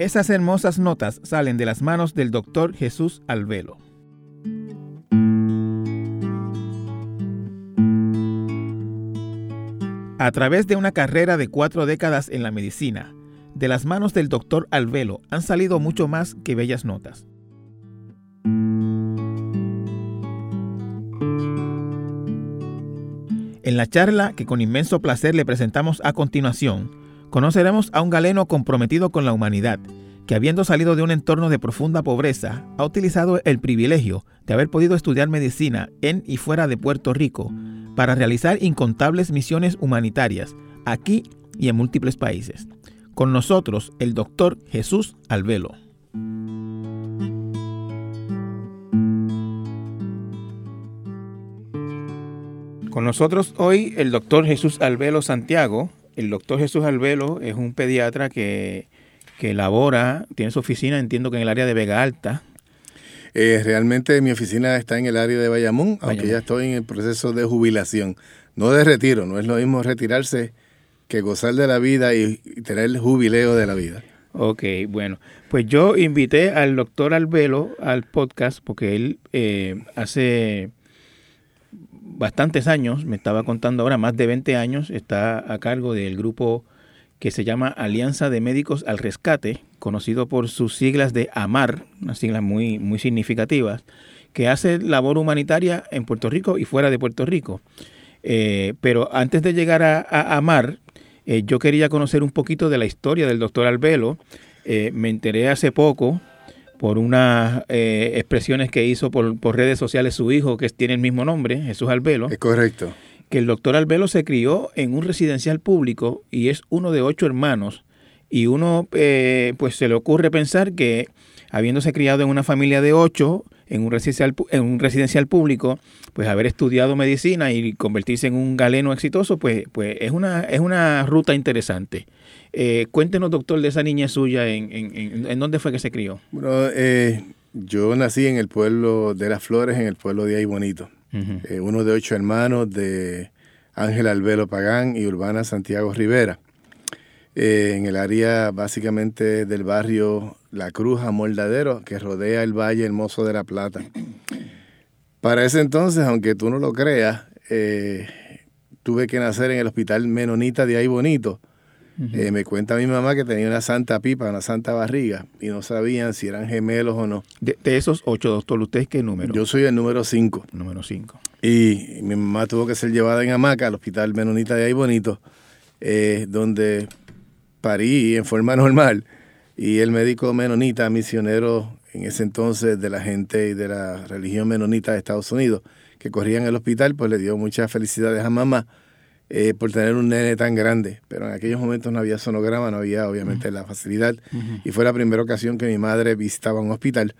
Esas hermosas notas salen de las manos del doctor Jesús Alvelo. A través de una carrera de cuatro décadas en la medicina, de las manos del doctor Alvelo han salido mucho más que bellas notas. En la charla que con inmenso placer le presentamos a continuación, conoceremos a un galeno comprometido con la humanidad, que habiendo salido de un entorno de profunda pobreza, ha utilizado el privilegio de haber podido estudiar medicina en y fuera de Puerto Rico para realizar incontables misiones humanitarias aquí y en múltiples países. Con nosotros, el doctor Jesús Alvelo. Con nosotros hoy el doctor Jesús Alvelo Santiago. El doctor Jesús Alvelo es un pediatra que, que labora, tiene su oficina, entiendo que en el área de Vega Alta, eh, realmente mi oficina está en el área de Bayamón, aunque ya estoy en el proceso de jubilación, no de retiro, no es lo mismo retirarse que gozar de la vida y, tener el jubileo de la vida. Ok, bueno, pues yo invité al doctor Albelo al podcast porque él eh, hace bastantes años, me estaba contando ahora, más de 20 años, está a cargo del grupo que se llama Alianza de Médicos al Rescate, conocido por sus siglas de AMAR, unas siglas muy, muy significativas, que hace labor humanitaria en Puerto Rico y fuera de Puerto Rico. Eh, pero antes de llegar a, AMAR, eh, yo quería conocer un poquito de la historia del doctor Albelo. Eh, me enteré hace poco por unas expresiones que hizo por, por, redes sociales su hijo, que tiene el mismo nombre, Jesús Albelo. Es correcto que el doctor Albelo se crió en un residencial público y es uno de ocho hermanos. Y uno, eh, pues se le ocurre pensar que habiéndose criado en una familia de ocho, en un residencial, en un residencial público, pues haber estudiado medicina y convertirse en un galeno exitoso, pues, pues es, una, es una ruta interesante. Eh, cuéntenos, doctor, de esa niña suya, ¿en, en, en dónde fue que se crió? Bueno, eh, yo nací en el pueblo de Las Flores, en el pueblo de Ahí Bonito. Eh, uno de ocho hermanos de Ángel Albelo Pagán y Urbana Santiago Rivera, eh, en el área básicamente del barrio La Cruz a Moldadero, que rodea el Valle Hermoso de la Plata. Para ese entonces, aunque tú no lo creas, eh, tuve que nacer en el hospital Menonita de Ahí Bonito, eh, me cuenta mi mamá que tenía una santa pipa, una santa barriga, y no sabían si eran gemelos o no. De, esos ocho, doctor, ¿usted qué número? Yo soy el número cinco. Número cinco. Y mi mamá tuvo que ser llevada en hamaca al hospital Menonita de ahí bonito, eh, donde parí en forma normal. Y el médico menonita, misionero en ese entonces de la gente y de la religión menonita de Estados Unidos, que corría en el hospital, pues le dio muchas felicidades a mamá eh, por tener un nene tan grande, pero en aquellos momentos no había sonograma, no había obviamente la facilidad y fue la primera ocasión que mi madre visitaba un hospital.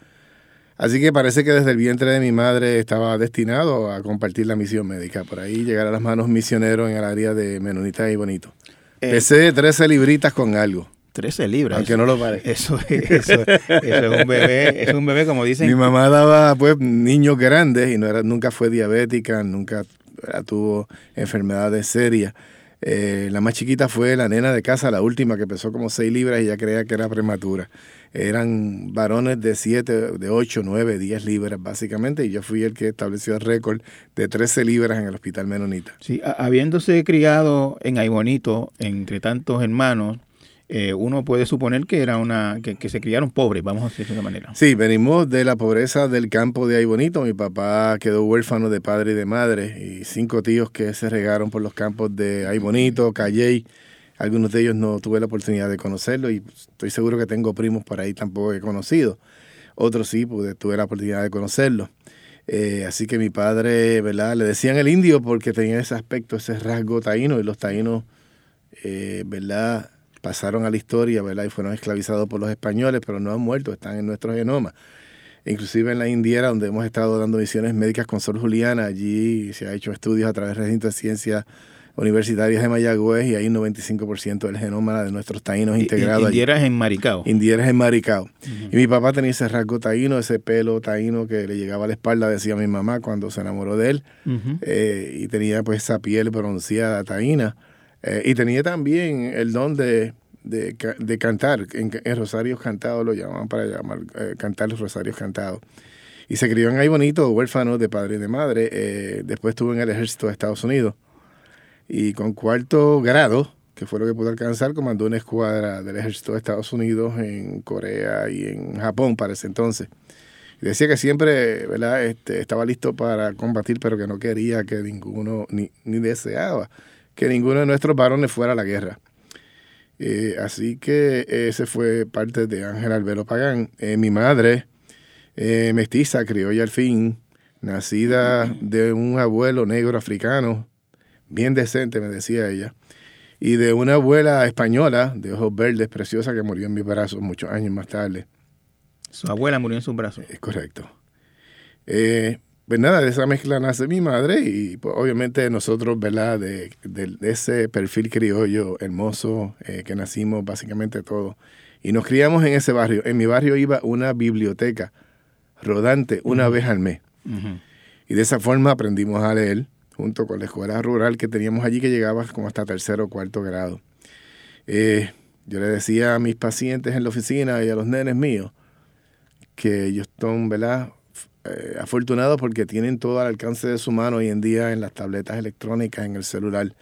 Así que parece que desde el vientre de mi madre estaba destinado a compartir la misión médica, por ahí llegar a las manos misioneros en el área de Menonita y Bonito. Eh, Pesé 13 libritas con algo. 13 libras. Aunque no lo parezca. Eso, eso, eso, es un bebé, es un bebé como dicen. Mi mamá daba pues niños grandes y no era, nunca fue diabética, nunca tuvo enfermedades serias. Eh, la más chiquita fue la nena de casa, la última, que pesó como 6 libras y ya creía que era prematura. Eran varones de 7, de 8, 9, 10 libras básicamente, y yo fui el que estableció el récord de 13 libras en el hospital Menonita. Sí, habiéndose criado en Aybonito, entre tantos hermanos, eh, uno puede suponer que era una que, se criaron pobres, vamos a decirlo de esa manera. Sí, venimos de la pobreza del campo de Ay Bonito. Mi papá quedó huérfano de padre y de madre y cinco tíos que se regaron por los campos de Ay Bonito, Calley. Algunos de ellos no tuve la oportunidad de conocerlo y estoy seguro que tengo primos por ahí tampoco he conocido. Otros sí, pues, tuve la oportunidad de conocerlo. Eh, así que mi padre, ¿verdad? Le decían el indio porque tenía ese aspecto, ese rasgo taíno y los taínos, eh, ¿verdad? Pasaron a la historia, ¿verdad? Y fueron esclavizados por los españoles, pero no han muerto, están en nuestro genoma. Inclusive en la Indiera, donde hemos estado dando misiones médicas con Sor Juliana, allí se ha hecho estudios a través del recinto de ciencias universitarias de Mayagüez y hay un 95% del genoma de nuestros taínos integrados. Indieras en Maricao. Indieras en Maricao. Y mi papá tenía ese rasgo taíno, ese pelo taíno que le llegaba a la espalda, decía mi mamá cuando se enamoró de él. Eh, y tenía pues esa piel bronceada taína. Eh, y tenía también el don de, de, cantar. En, Rosarios Cantados lo llamaban para llamar, eh, cantar los Rosarios Cantados. Y se crió en ahí bonito, huérfano de padre y de madre. Eh, después estuvo en el ejército de Estados Unidos. Y con cuarto grado, que fue lo que pudo alcanzar, comandó una escuadra del ejército de Estados Unidos en Corea y en Japón para ese entonces. Decía que siempre ¿verdad? Este, estaba listo para combatir, pero que no quería que ninguno, ni, ni deseaba que ninguno de nuestros varones fuera a la guerra. Eh, así que ese fue parte de Ángel Albero Pagán. Eh, mi madre, eh, mestiza, criolla al fin, nacida de un abuelo negro africano, bien decente, me decía ella, y de una abuela española de ojos verdes, preciosa, que murió en mis brazos muchos años más tarde. Su abuela murió en sus brazos. Es correcto. Eh, pues nada, de esa mezcla nace mi madre y pues, obviamente nosotros, ¿verdad? De, de, ese perfil criollo hermoso eh, que nacimos básicamente todos. Y nos criamos en ese barrio. En mi barrio iba una biblioteca rodante una uh -huh. vez al mes. Uh -huh. Y de esa forma aprendimos a leer junto con la escuela rural que teníamos allí que llegaba como hasta tercero o cuarto grado. Eh, yo le decía a mis pacientes en la oficina y a los nenes míos que ellos son, ¿verdad? Eh, afortunados porque tienen todo al alcance de su mano hoy en día en las tabletas electrónicas, en el celular.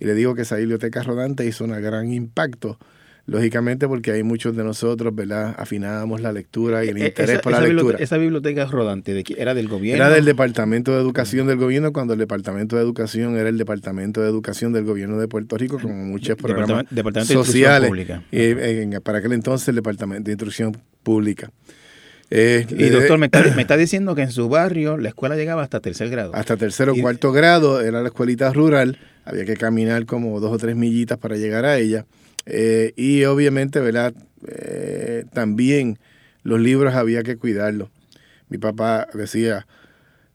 Y le digo que esa biblioteca rodante hizo un gran impacto lógicamente porque hay muchos de nosotros, ¿verdad? Afinábamos la lectura y el interés esa, por la esa lectura. Biblioteca, esa biblioteca rodante, ¿de ¿era del gobierno? Era del Departamento de Educación del gobierno, cuando el Departamento de Educación era el Departamento de Educación del gobierno de Puerto Rico, con muchos programas Departamento sociales. De Pública. Y, en, para aquel entonces el Departamento de Instrucción Pública. Eh, y doctor, me está, me está, diciendo que en su barrio la escuela llegaba hasta tercer grado. Hasta tercer o cuarto grado, era la escuelita rural, había que caminar como dos o tres millitas para llegar a ella. Eh, y obviamente, ¿verdad? Eh, también los libros había que cuidarlos. Mi papá decía,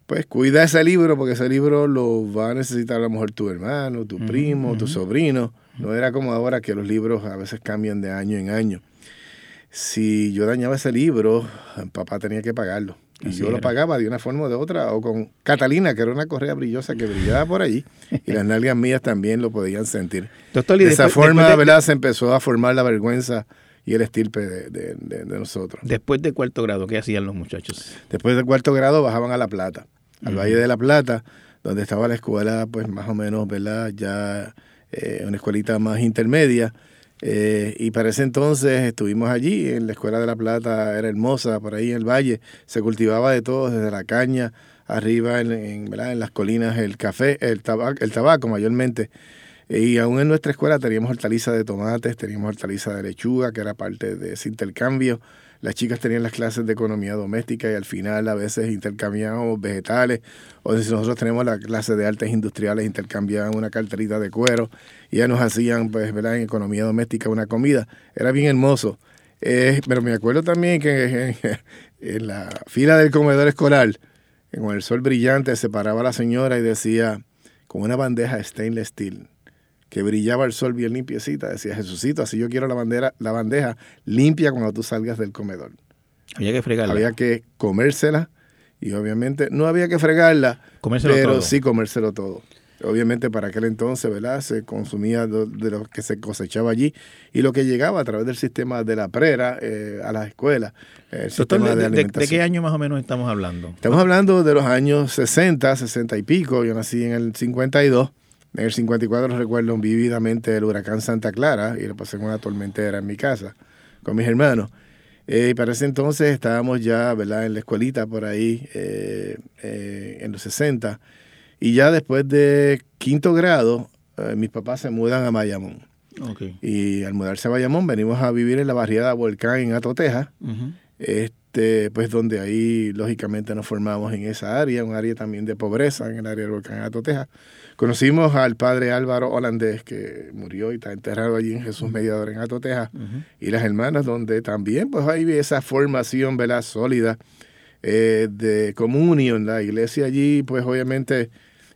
pues cuida ese libro porque ese libro lo va a necesitar a lo mejor tu hermano, tu primo, uh -huh. tu sobrino. No era como ahora que los libros a veces cambian de año en año. Si yo dañaba ese libro, papá tenía que pagarlo. Y Así yo era. lo pagaba de una forma o de otra, o con Catalina, que era una correa brillosa que brillaba por allí, y las nalgas mías también lo podían sentir. Doctor, de esa después, forma, después de... ¿verdad? Se empezó a formar la vergüenza y el estirpe de, de, nosotros. Después de cuarto grado, ¿qué hacían los muchachos? Después de cuarto grado bajaban a La Plata, al uh -huh. Valle de La Plata, donde estaba la escuela, pues más o menos, ¿verdad? Ya eh, una escuelita más intermedia. Eh, y para ese entonces estuvimos allí, en la Escuela de La Plata, era hermosa, por ahí en el valle, se cultivaba de todo, desde la caña, arriba en, en, en las colinas, el café, el tabaco, el tabaco mayormente. Y aún en nuestra escuela teníamos hortaliza de tomates, teníamos hortaliza de lechuga, que era parte de ese intercambio. Las chicas tenían las clases de economía doméstica y al final a veces intercambiábamos vegetales. O si nosotros tenemos la clase de artes industriales, intercambiaban una carterita de cuero y ya nos hacían, pues, ¿verdad? En economía doméstica una comida. Era bien hermoso. Eh, pero me acuerdo también que en, la fila del comedor escolar, con el sol brillante, se paraba la señora y decía, con una bandeja stainless steel, que brillaba el sol bien limpiecita. Decía, Jesucito, así yo quiero la, bandera, la bandeja limpia cuando tú salgas del comedor. Había que fregarla. Había que comérsela y obviamente no había que fregarla, comérselo pero todo. sí comérselo todo. Obviamente para aquel entonces, ¿verdad? Se consumía de, lo que se cosechaba allí y lo que llegaba a través del sistema de la prera eh, a las escuelas. El Doctor, de, de, de, ¿de, qué año más o menos estamos hablando? Estamos hablando de los años 60, 60 y pico. Yo nací en el 52. En el 54 recuerdo vívidamente el huracán Santa Clara y lo pasé con una tormentera en mi casa con mis hermanos. Eh, y para ese entonces estábamos ya ¿verdad? en la escuelita por ahí, eh, eh, en los 60. Y ya después de quinto grado, eh, mis papás se mudan a Bayamón. Okay. Y al mudarse a Bayamón venimos a vivir en la barriada Volcán en Atoteja. Uh -huh. Este, pues donde ahí lógicamente nos formamos en esa área, un área también de pobreza en el área del volcán de Atoteja. Conocimos al padre Álvaro Holandés, que murió y está enterrado allí en Jesús Mediador en Atoteja, uh -huh. y las hermanas, donde también pues hay esa formación ¿verdad? sólida eh, de comunión. La iglesia allí, pues obviamente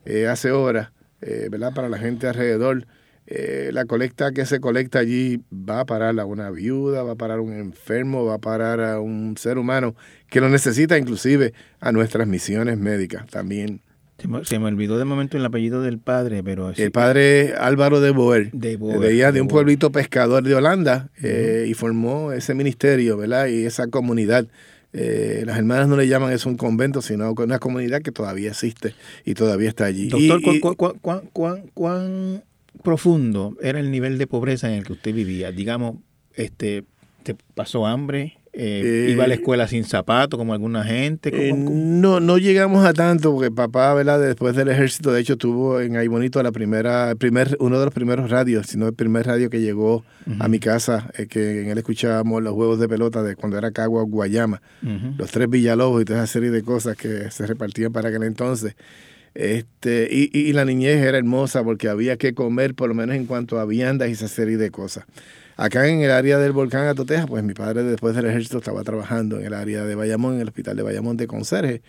eh, hace horas, eh, ¿verdad? Para la gente alrededor. Eh, la colecta que se colecta allí va a parar a una viuda, va a parar a un enfermo, va a parar a un ser humano que lo necesita inclusive a nuestras misiones médicas también. Se me, olvidó de momento el apellido del padre, pero... El padre Álvaro de Boer. De Boer. Veía de, un pueblito pescador de Holanda eh, y formó ese ministerio, ¿verdad? Y esa comunidad. Eh, las hermanas no le llaman eso un convento, sino una comunidad que todavía existe y todavía está allí. Doctor, cuán, cuán profundo era el nivel de pobreza en el que usted vivía? Digamos, este, ¿te pasó hambre? Eh, ¿Iba a la eh, escuela sin zapatos como alguna gente? Eh, no, no llegamos a tanto porque papá, ¿verdad? Después del ejército, de hecho, tuvo en Ahí Bonito la primera, primer, uno de los primeros radios, sino el primer radio que llegó a mi casa, que en él escuchábamos los juegos de pelota de cuando era Cagua, Guayama, los tres Villalobos y toda esa serie de cosas que se repartían para aquel entonces. Este, y, y la niñez era hermosa porque había que comer, por lo menos en cuanto a viandas y esa serie de cosas. Acá en el área del volcán Atoteja, pues mi padre después del ejército estaba trabajando en el área de Bayamón, en el hospital de Bayamón de conserje,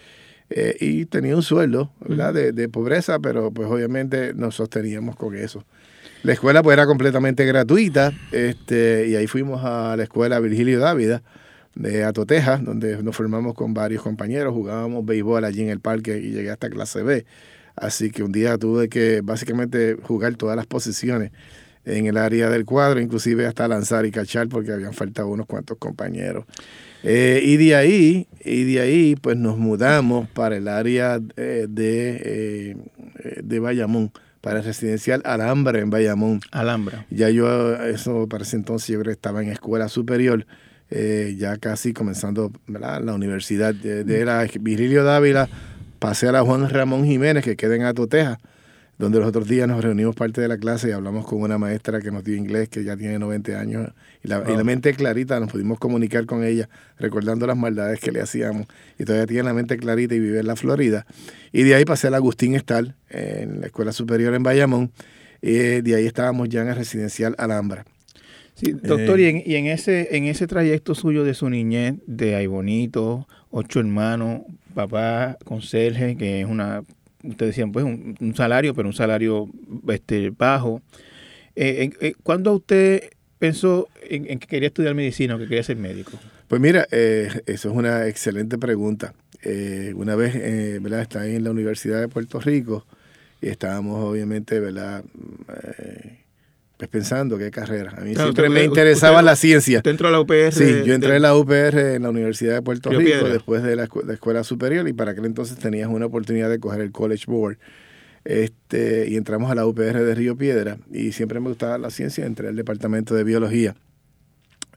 eh, y tenía un sueldo, ¿verdad? De, pobreza, pero pues obviamente nos sosteníamos con eso. La escuela pues era completamente gratuita, este, y ahí fuimos a la escuela Virgilio Dávida de Atoteja, donde nos formamos con varios compañeros, jugábamos béisbol allí en el parque y llegué hasta clase B. Así que un día tuve que básicamente jugar todas las posiciones en el área del cuadro, inclusive hasta lanzar y cachar porque habían faltado unos cuantos compañeros. Eh, y de ahí, y de ahí, pues nos mudamos para el área eh, de, eh, de Bayamón, para el residencial Alhambra en Bayamón. Alhambra. Ya yo, eso para ese entonces yo estaba en escuela superior, ya casi comenzando la universidad de, de la Virilio Dávila, pasé a la Juan Ramón Jiménez, que queda en Atoteja donde los otros días nos reunimos parte de la clase y hablamos con una maestra que nos dio inglés, que ya tiene 90 años, y la, mente clarita, nos pudimos comunicar con ella, recordando las maldades que le hacíamos, y todavía tiene la mente clarita y vive en la Florida. Y de ahí pasé al Agustín Estal, en la Escuela Superior en Bayamón, y de ahí estábamos ya en el residencial Alhambra. Sí, doctor, y, en, y, en, ese en ese trayecto suyo de su niñez, de Ay Bonito, ocho hermanos, papá, conserje, que es una ustedes decían, pues un, salario, pero un salario este, bajo. Eh, eh, ¿Cuándo usted pensó en, que quería estudiar medicina o que quería ser médico? Pues mira, eh, eso es una excelente pregunta. una vez, ¿verdad? Estaba en la Universidad de Puerto Rico y estábamos obviamente, ¿verdad? Pues pensando qué carrera. A mí siempre me interesaba la ciencia. ¿Usted entró a la UPR? Sí, yo entré a la UPR en la Universidad de Puerto Rico después de la, escuela superior y para aquel entonces tenías una oportunidad de coger el College Board. Este, y entramos a la UPR de Río Piedra y siempre me gustaba la ciencia, entré al departamento de biología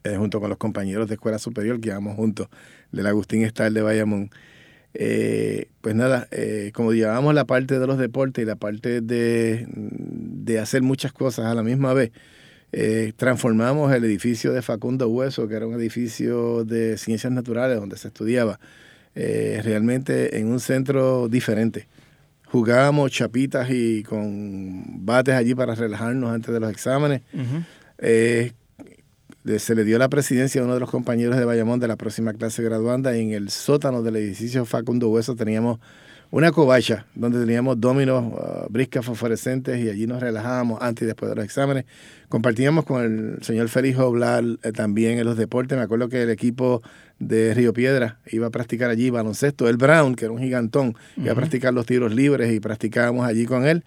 eh, junto con los compañeros de escuela superior que íbamos juntos del Agustín Estal de Bayamón. Eh, pues nada, eh, como llevábamos la parte de los deportes y la parte de, hacer muchas cosas a la misma vez, eh, transformamos el edificio de Facundo Hueso, que era un edificio de ciencias naturales donde se estudiaba, realmente en un centro diferente. Jugábamos chapitas y con bates allí para relajarnos antes de los exámenes se le dio la presidencia a uno de los compañeros de Bayamón de la próxima clase graduanda y en el sótano del edificio Facundo Hueso teníamos una covacha donde teníamos dominos, uh, briscas fosforescentes y allí nos relajábamos antes y después de los exámenes. Compartíamos con el señor Félix Oblar eh, también en los deportes. Me acuerdo que el equipo de Río Piedra iba a practicar allí baloncesto. El Brown, que era un gigantón, iba a practicar los tiros libres y practicábamos allí con él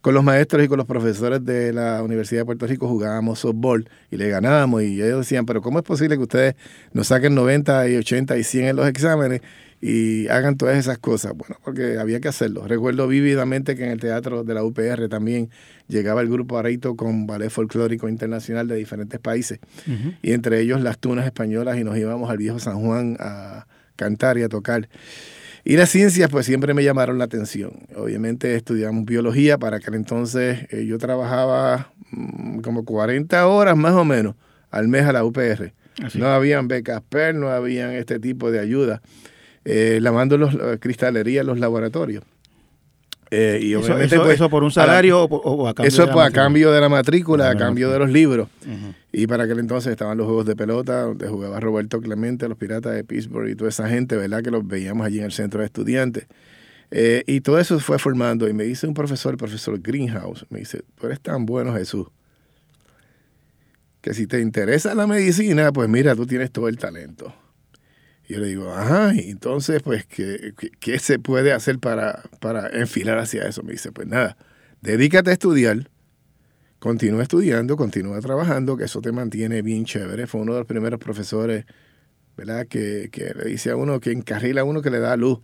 con los maestros y con los profesores de la Universidad de Puerto Rico jugábamos softball y le ganábamos y ellos decían, pero ¿cómo es posible que ustedes nos saquen 90 y 80 y 100 en los exámenes y hagan todas esas cosas? Bueno, porque había que hacerlo. Recuerdo vívidamente que en el teatro de la UPR también llegaba el grupo Areito con ballet folclórico internacional de diferentes países y entre ellos las tunas españolas y nos íbamos al viejo San Juan a cantar y a tocar. Y las ciencias pues siempre me llamaron la atención. Obviamente estudiamos biología, para aquel entonces eh, yo trabajaba mm, como 40 horas más o menos al mes a la UPR. No habían becas PER, no habían este tipo de ayuda. Eh, lavando los, cristalería en los laboratorios. Eh, y obviamente, eso, pues, eso, por un salario o, a cambio Eso de la a cambio de la matrícula, a cambio de los libros. Y para aquel entonces estaban los juegos de pelota, donde jugaba Roberto Clemente, los Piratas de Pittsburgh y toda esa gente, ¿verdad? Que los veíamos allí en el centro de estudiantes. Eh, y todo eso fue formando. Y me dice un profesor, el profesor Greenhouse, me dice, tú eres tan bueno, Jesús, que si te interesa la medicina, pues mira, tú tienes todo el talento. Yo le digo, ajá, entonces, pues, ¿qué, qué, se puede hacer para, para enfilar hacia eso? Me dice, pues nada, dedícate a estudiar, continúa estudiando, continúa trabajando, que eso te mantiene bien chévere. Fue uno de los primeros profesores, ¿verdad? Que, que le dice a uno, que encarrila a uno que le da luz.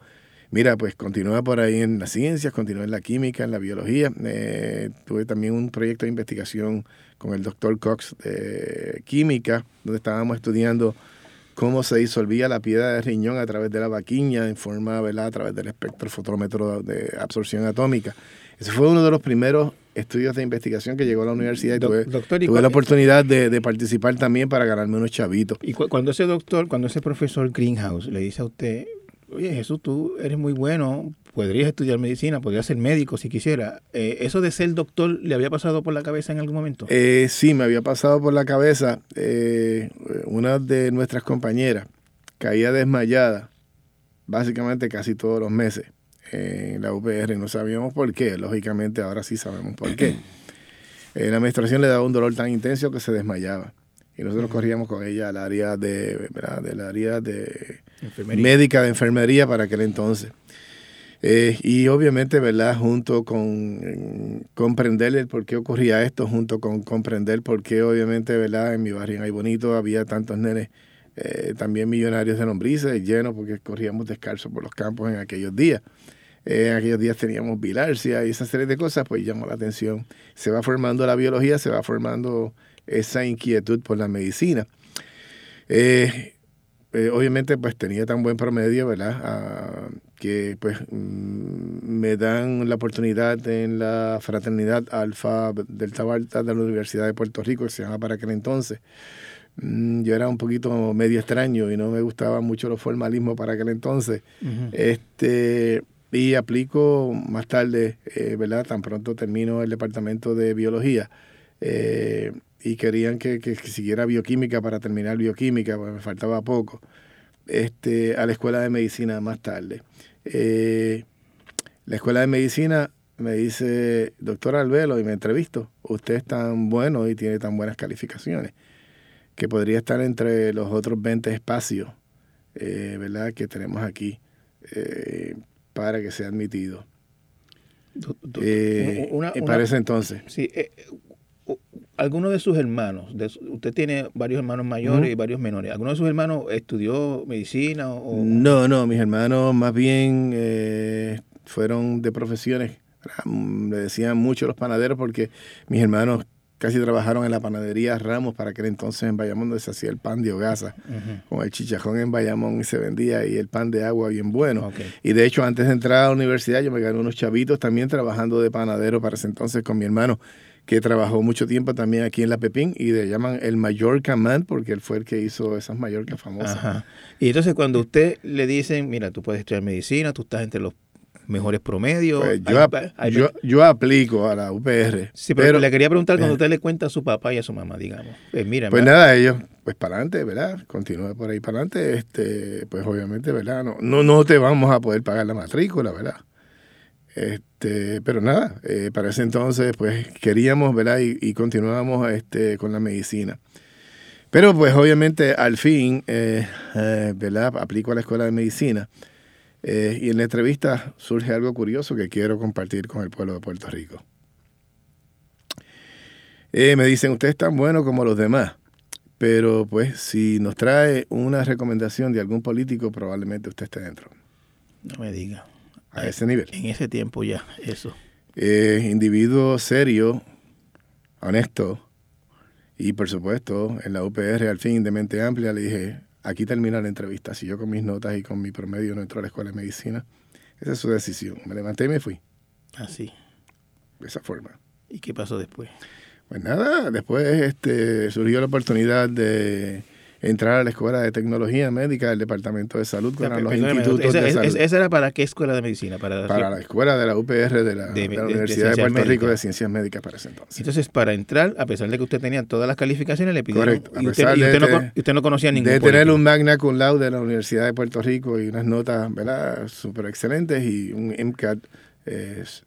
Mira, pues continúa por ahí en las ciencias, continúa en la química, en la biología. Eh, tuve también un proyecto de investigación con el doctor Cox de química, donde estábamos estudiando cómo se disolvía la piedra de riñón a través de la vaquiña en forma, ¿verdad? A través del espectrofotómetro de absorción atómica. Ese fue uno de los primeros estudios de investigación que llegó a la universidad y tuve, tuve la oportunidad de, participar también para ganarme unos chavitos. Y cuando ese doctor, cuando ese profesor Greenhouse le dice a usted, oye Jesús, tú eres muy bueno, podrías estudiar medicina, podrías ser médico si quisiera, eh, ¿eso de ser doctor le había pasado por la cabeza en algún momento? Eh, sí, me había pasado por la cabeza. Eh, una de nuestras compañeras caía desmayada básicamente casi todos los meses en la UPR. No sabíamos por qué, lógicamente ahora sí sabemos por qué. Eh, la menstruación le daba un dolor tan intenso que se desmayaba. Y nosotros corríamos con ella al área de, del área de médica de enfermería para aquel entonces. Eh, y obviamente, ¿verdad? Junto con comprender el por qué ocurría esto, junto con comprender por qué, obviamente, ¿verdad? En mi barrio en Ay Bonito había tantos nenes, eh, también millonarios de lombrices, llenos porque corríamos descalzos por los campos en aquellos días. En aquellos días teníamos bilarcia y esa serie de cosas, pues llamó la atención. Se va formando la biología, se va formando esa inquietud por la medicina. Eh, eh, obviamente, pues tenía tan buen promedio, ¿verdad? Ah, que pues mm, me dan la oportunidad en la fraternidad Alfa del Tabarta de la Universidad de Puerto Rico, que se llama para aquel entonces. Mm, yo era un poquito medio extraño y no me gustaba mucho los formalismos para aquel entonces. Este y aplico más tarde, eh, ¿verdad? Tan pronto termino el departamento de biología eh, y querían que, siguiera bioquímica para terminar bioquímica, pues me faltaba poco, este, a la escuela de medicina más tarde. Eh, la escuela de medicina me dice, doctor Albelo, y me entrevisto, usted es tan bueno y tiene tan buenas calificaciones, que podría estar entre los otros 20 espacios, ¿verdad?, que tenemos aquí para que sea admitido. Eh, para ese entonces. Sí, eh, alguno de sus hermanos, usted tiene varios hermanos mayores y varios menores, ¿alguno de sus hermanos estudió medicina? O, no, no, mis hermanos más bien eh, fueron de profesiones, le decían mucho los panaderos porque mis hermanos casi trabajaron en la panadería Ramos para aquel entonces en Bayamón donde se hacía el pan de hogaza con el chichajón en Bayamón y se vendía y el pan de agua bien bueno. Y de hecho antes de entrar a la universidad yo me gané unos chavitos también trabajando de panadero para ese entonces con mi hermano que trabajó mucho tiempo también aquí en La Pepín y le llaman el Mallorca Man porque él fue el que hizo esas Mallorca famosas. Y entonces cuando usted le dicen, mira, tú puedes estudiar medicina, tú estás entre los mejores promedios. Pues yo, yo, aplico a la UPR. Sí, pero, le quería preguntar cuando usted le cuenta a su papá y a su mamá, digamos. Pues, mira, pues nada, ellos, pues para adelante, ¿verdad? Continúa por ahí para adelante. Este, pues obviamente, ¿verdad? No, no, no te vamos a poder pagar la matrícula, ¿verdad? Este, pero nada, eh, para ese entonces, pues queríamos, ¿verdad? Y, continuábamos este, con la medicina. Pero pues obviamente al fin, eh, eh. Aplico a la escuela de medicina. Eh, y en la entrevista surge algo curioso que quiero compartir con el pueblo de Puerto Rico. Eh, me dicen, usted es tan bueno como los demás, pero pues si nos trae una recomendación de algún político, probablemente usted esté dentro. No me diga. A ese nivel. En ese tiempo ya, eso. Eh, individuo serio, honesto, y por supuesto, en la UPR al fin de mente amplia le dije, Aquí termina la entrevista. Si yo con mis notas y con mi promedio no entro a la escuela de medicina, esa es su decisión. Me levanté y me fui. Así. de esa forma. ¿Y qué pasó después? Pues nada, después este, surgió la oportunidad de entrar a la Escuela de Tecnología Médica del Departamento de Salud con los institutos de salud. ¿Esa era para qué escuela de medicina? Para, para la escuela de la UPR de la, Universidad de, Puerto Rico de Ciencias Médicas para ese entonces. Entonces, para entrar, a pesar de que usted tenía todas las calificaciones, le pidieron... Correcto. y, usted, no, conocía ningún De tener un magna cum laude de la Universidad de Puerto Rico y unas notas, ¿verdad?, súper excelentes y un MCAT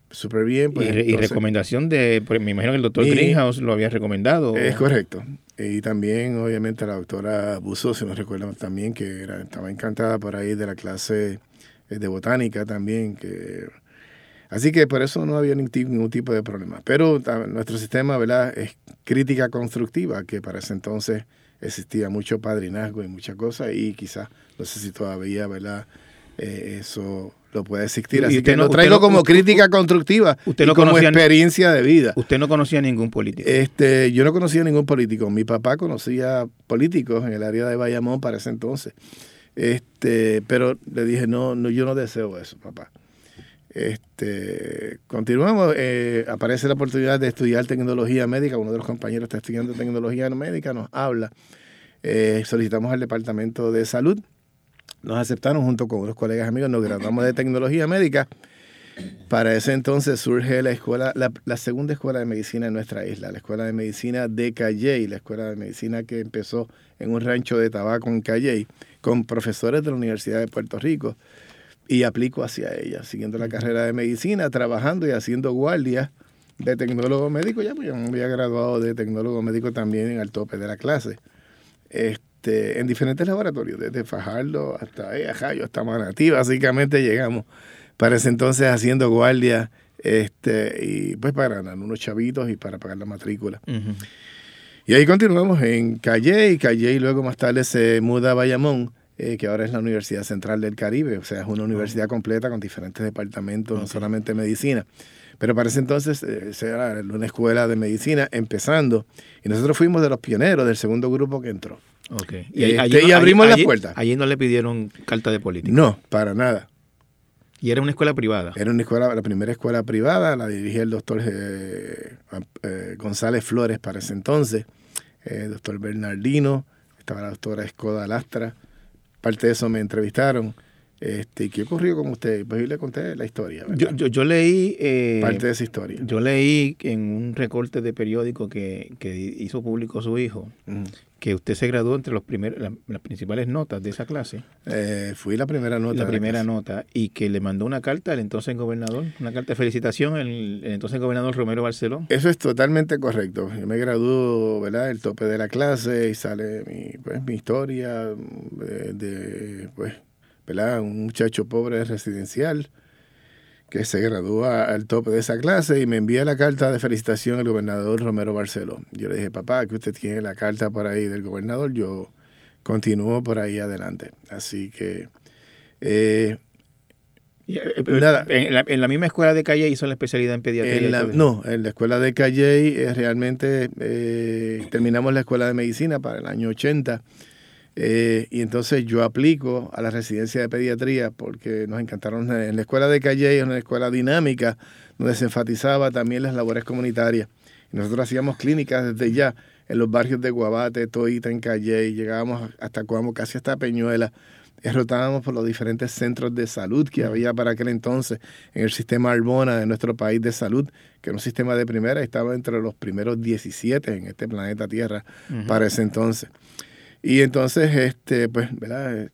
súper bien. Pues, y, recomendación de, me imagino que el doctor Greenhouse lo había recomendado. Es correcto. Y también, obviamente, la doctora Busso, si no recuerdo también, que era, estaba encantada por ahí de la clase de botánica también, que Así que por eso no había ningún tipo de problema. Pero nuestro sistema ¿verdad? es crítica constructiva, que para ese entonces existía mucho padrinazgo y muchas cosas, y quizás, no sé si todavía ¿verdad? Eh, eso lo puede existir. Así que lo traigo como crítica constructiva usted no como experiencia de vida. ¿Usted no conocía ningún político? Este, yo no conocía ningún político. Mi papá conocía políticos en el área de Bayamón para ese entonces. Este, pero le dije, no, no yo no deseo eso, papá. Este, continuamos, eh, aparece la oportunidad de estudiar tecnología médica, uno de los compañeros está estudiando tecnología médica, nos habla, eh, solicitamos al departamento de salud, nos aceptaron junto con unos colegas amigos, nos graduamos de tecnología médica. Para ese entonces surge la escuela, la, segunda escuela de medicina en nuestra isla, la escuela de medicina de Calley, la escuela de medicina que empezó en un rancho de tabaco en Calley, con profesores de la Universidad de Puerto Rico y aplico hacia ella, siguiendo la carrera de medicina, trabajando y haciendo guardia de tecnólogo médico. Ya, pues, yo me había graduado de tecnólogo médico también en el tope de la clase. Este, en diferentes laboratorios, desde Fajardo hasta Ajayo, hasta Manatí, básicamente llegamos. Para ese entonces haciendo guardia este, y pues para ganar unos chavitos y para pagar la matrícula. Y ahí continuamos en Calle y Calle y luego más tarde se muda a Bayamón eh, que ahora es la Universidad Central del Caribe, o sea, es una universidad completa con diferentes departamentos, no solamente medicina. Pero para ese entonces eh, era una escuela de medicina empezando, y nosotros fuimos de los pioneros del segundo grupo que entró. Okay. Y, este, abrimos las puertas. Allí no le pidieron carta de política. No, para nada. ¿Y era una escuela privada? Era una escuela, la primera escuela privada, la dirigía el doctor eh, González Flores para ese entonces, el doctor Bernardino, estaba la doctora Escoda Lastra, parte de eso me entrevistaron. Este, ¿Qué ocurrió con usted? Pues yo le conté la historia. Yo, yo, yo, leí... Eh, parte de esa historia. Yo leí en un recorte de periódico que, que hizo público su hijo, que usted se graduó entre los primeros, las principales notas de esa clase. Eh, fui la primera nota. La primera nota. Y que le mandó una carta al entonces gobernador, una carta de felicitación al el entonces gobernador Romero Barceló. Eso es totalmente correcto. Yo me graduó, ¿verdad? El tope de la clase y sale mi, pues, mi historia de, de pues un muchacho pobre residencial que se gradúa al tope de esa clase y me envía la carta de felicitación al gobernador Romero Barceló. Yo le dije, papá, que usted tiene la carta por ahí del gobernador, yo continúo por ahí adelante. Así que... Eh, eh, nada. En la, misma escuela de Calle hizo la especialidad en pediatría. no, en la escuela de Calle eh, realmente terminamos la escuela de medicina para el año 80 eh, y entonces yo aplico a la residencia de pediatría porque nos encantaron en la escuela de Calle, en una escuela dinámica donde se enfatizaba también las labores comunitarias. Y nosotros hacíamos clínicas desde ya en los barrios de Guabate, Toita, en Calle, llegábamos hasta Cuamo, casi hasta Peñuela. Rotábamos por los diferentes centros de salud que había para aquel entonces en el sistema Arbona de nuestro país de salud, que era un sistema de primera, estaba entre los primeros 17 en este planeta Tierra para ese entonces. Y entonces, este, pues, ¿verdad?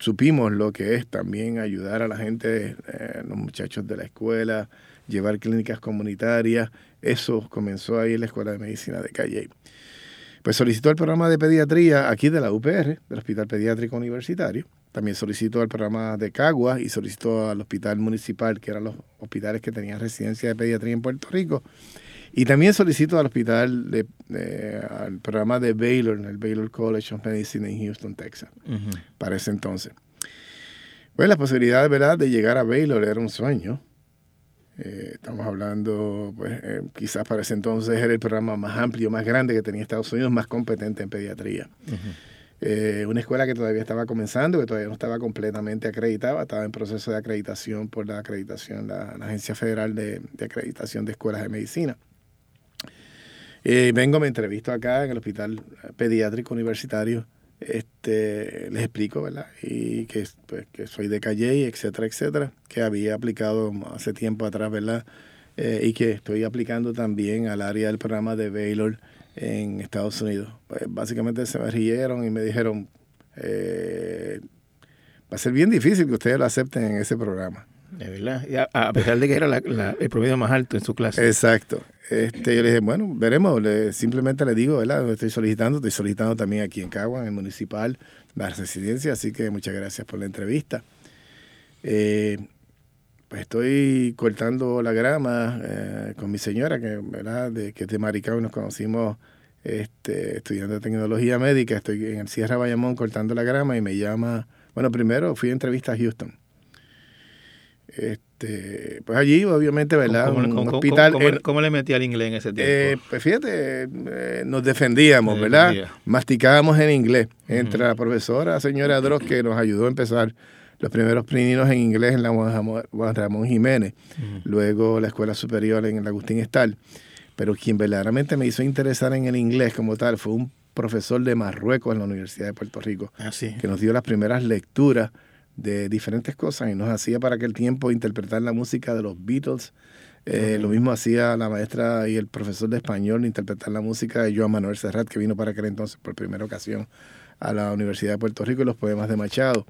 supimos lo que es también ayudar a la gente, eh, los muchachos de la escuela, llevar clínicas comunitarias. Eso comenzó ahí en la Escuela de Medicina de Calle. Pues solicitó el programa de pediatría aquí de la UPR, del Hospital Pediátrico Universitario. También solicitó el programa de Cagua y solicitó al Hospital Municipal, que eran los hospitales que tenían residencia de pediatría en Puerto Rico. Y también solicito al hospital, de, al programa de Baylor, en el Baylor College of Medicine en Houston, Texas, para ese entonces. Pues la posibilidad ¿verdad? de llegar a Baylor era un sueño. Eh, estamos hablando, pues eh, quizás para ese entonces era el programa más amplio, más grande que tenía Estados Unidos, más competente en pediatría. Eh, una escuela que todavía estaba comenzando, que todavía no estaba completamente acreditada, estaba en proceso de acreditación por la acreditación, la, Agencia Federal de, de Acreditación de Escuelas de Medicina. Eh, vengo, me entrevisto acá en el Hospital Pediátrico Universitario. Este, les explico, ¿verdad? Y que, pues, que soy de Calle, etcétera, etcétera, que había aplicado hace tiempo atrás, ¿verdad? Eh, y que estoy aplicando también al área del programa de Baylor en Estados Unidos. Pues básicamente se me rieron y me dijeron, eh, va a ser bien difícil que ustedes lo acepten en ese programa. A, pesar de que era el promedio más alto en su clase. Exacto. Este, yo le dije, bueno, veremos. simplemente le digo, ¿verdad? Estoy solicitando. Estoy solicitando también aquí en Cagua, en el municipal, la residencia. Así que muchas gracias por la entrevista. Eh, pues estoy cortando la grama eh, con mi señora, que es de Maricao y nos conocimos este, estudiando tecnología médica. Estoy en el Sierra Bayamón cortando la grama y me llama. Bueno, primero fui a entrevista a Houston. Este, pues allí, obviamente, ¿verdad? ¿Cómo, un hospital. ¿cómo, le metí al inglés en ese tiempo? Eh, pues fíjate, eh, nos defendíamos, ¿verdad? Masticábamos en inglés. Entre la profesora, señora Dross, que nos ayudó a empezar los primeros prininos en inglés en la Juan Ramón Jiménez, luego la escuela superior en el Agustín Estal. Pero quien verdaderamente me hizo interesar en el inglés como tal fue un profesor de Marruecos en la Universidad de Puerto Rico, ah, que nos dio las primeras lecturas de diferentes cosas y nos hacía para aquel tiempo interpretar la música de los Beatles. Eh, lo mismo hacía la maestra y el profesor de español interpretar la música de Joan Manuel Serrat, que vino para aquel entonces por primera ocasión a la Universidad de Puerto Rico y los poemas de Machado.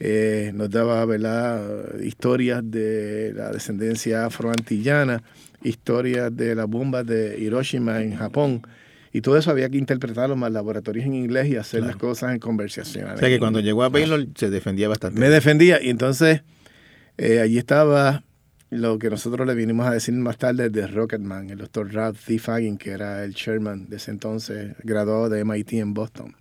Eh, nos daba ¿verdad? historias de la descendencia afroantillana, historias de las bombas de Hiroshima en Japón. Y todo eso había que interpretarlo más laboratorios en inglés y hacer las cosas en conversación. O sea que cuando llegó a Baylor se defendía bastante. Me defendía y entonces eh, allí estaba lo que nosotros le vinimos a decir más tarde de Rocketman, el doctor Ralph T. Fagin, que era el chairman de ese entonces, graduado de MIT en Boston.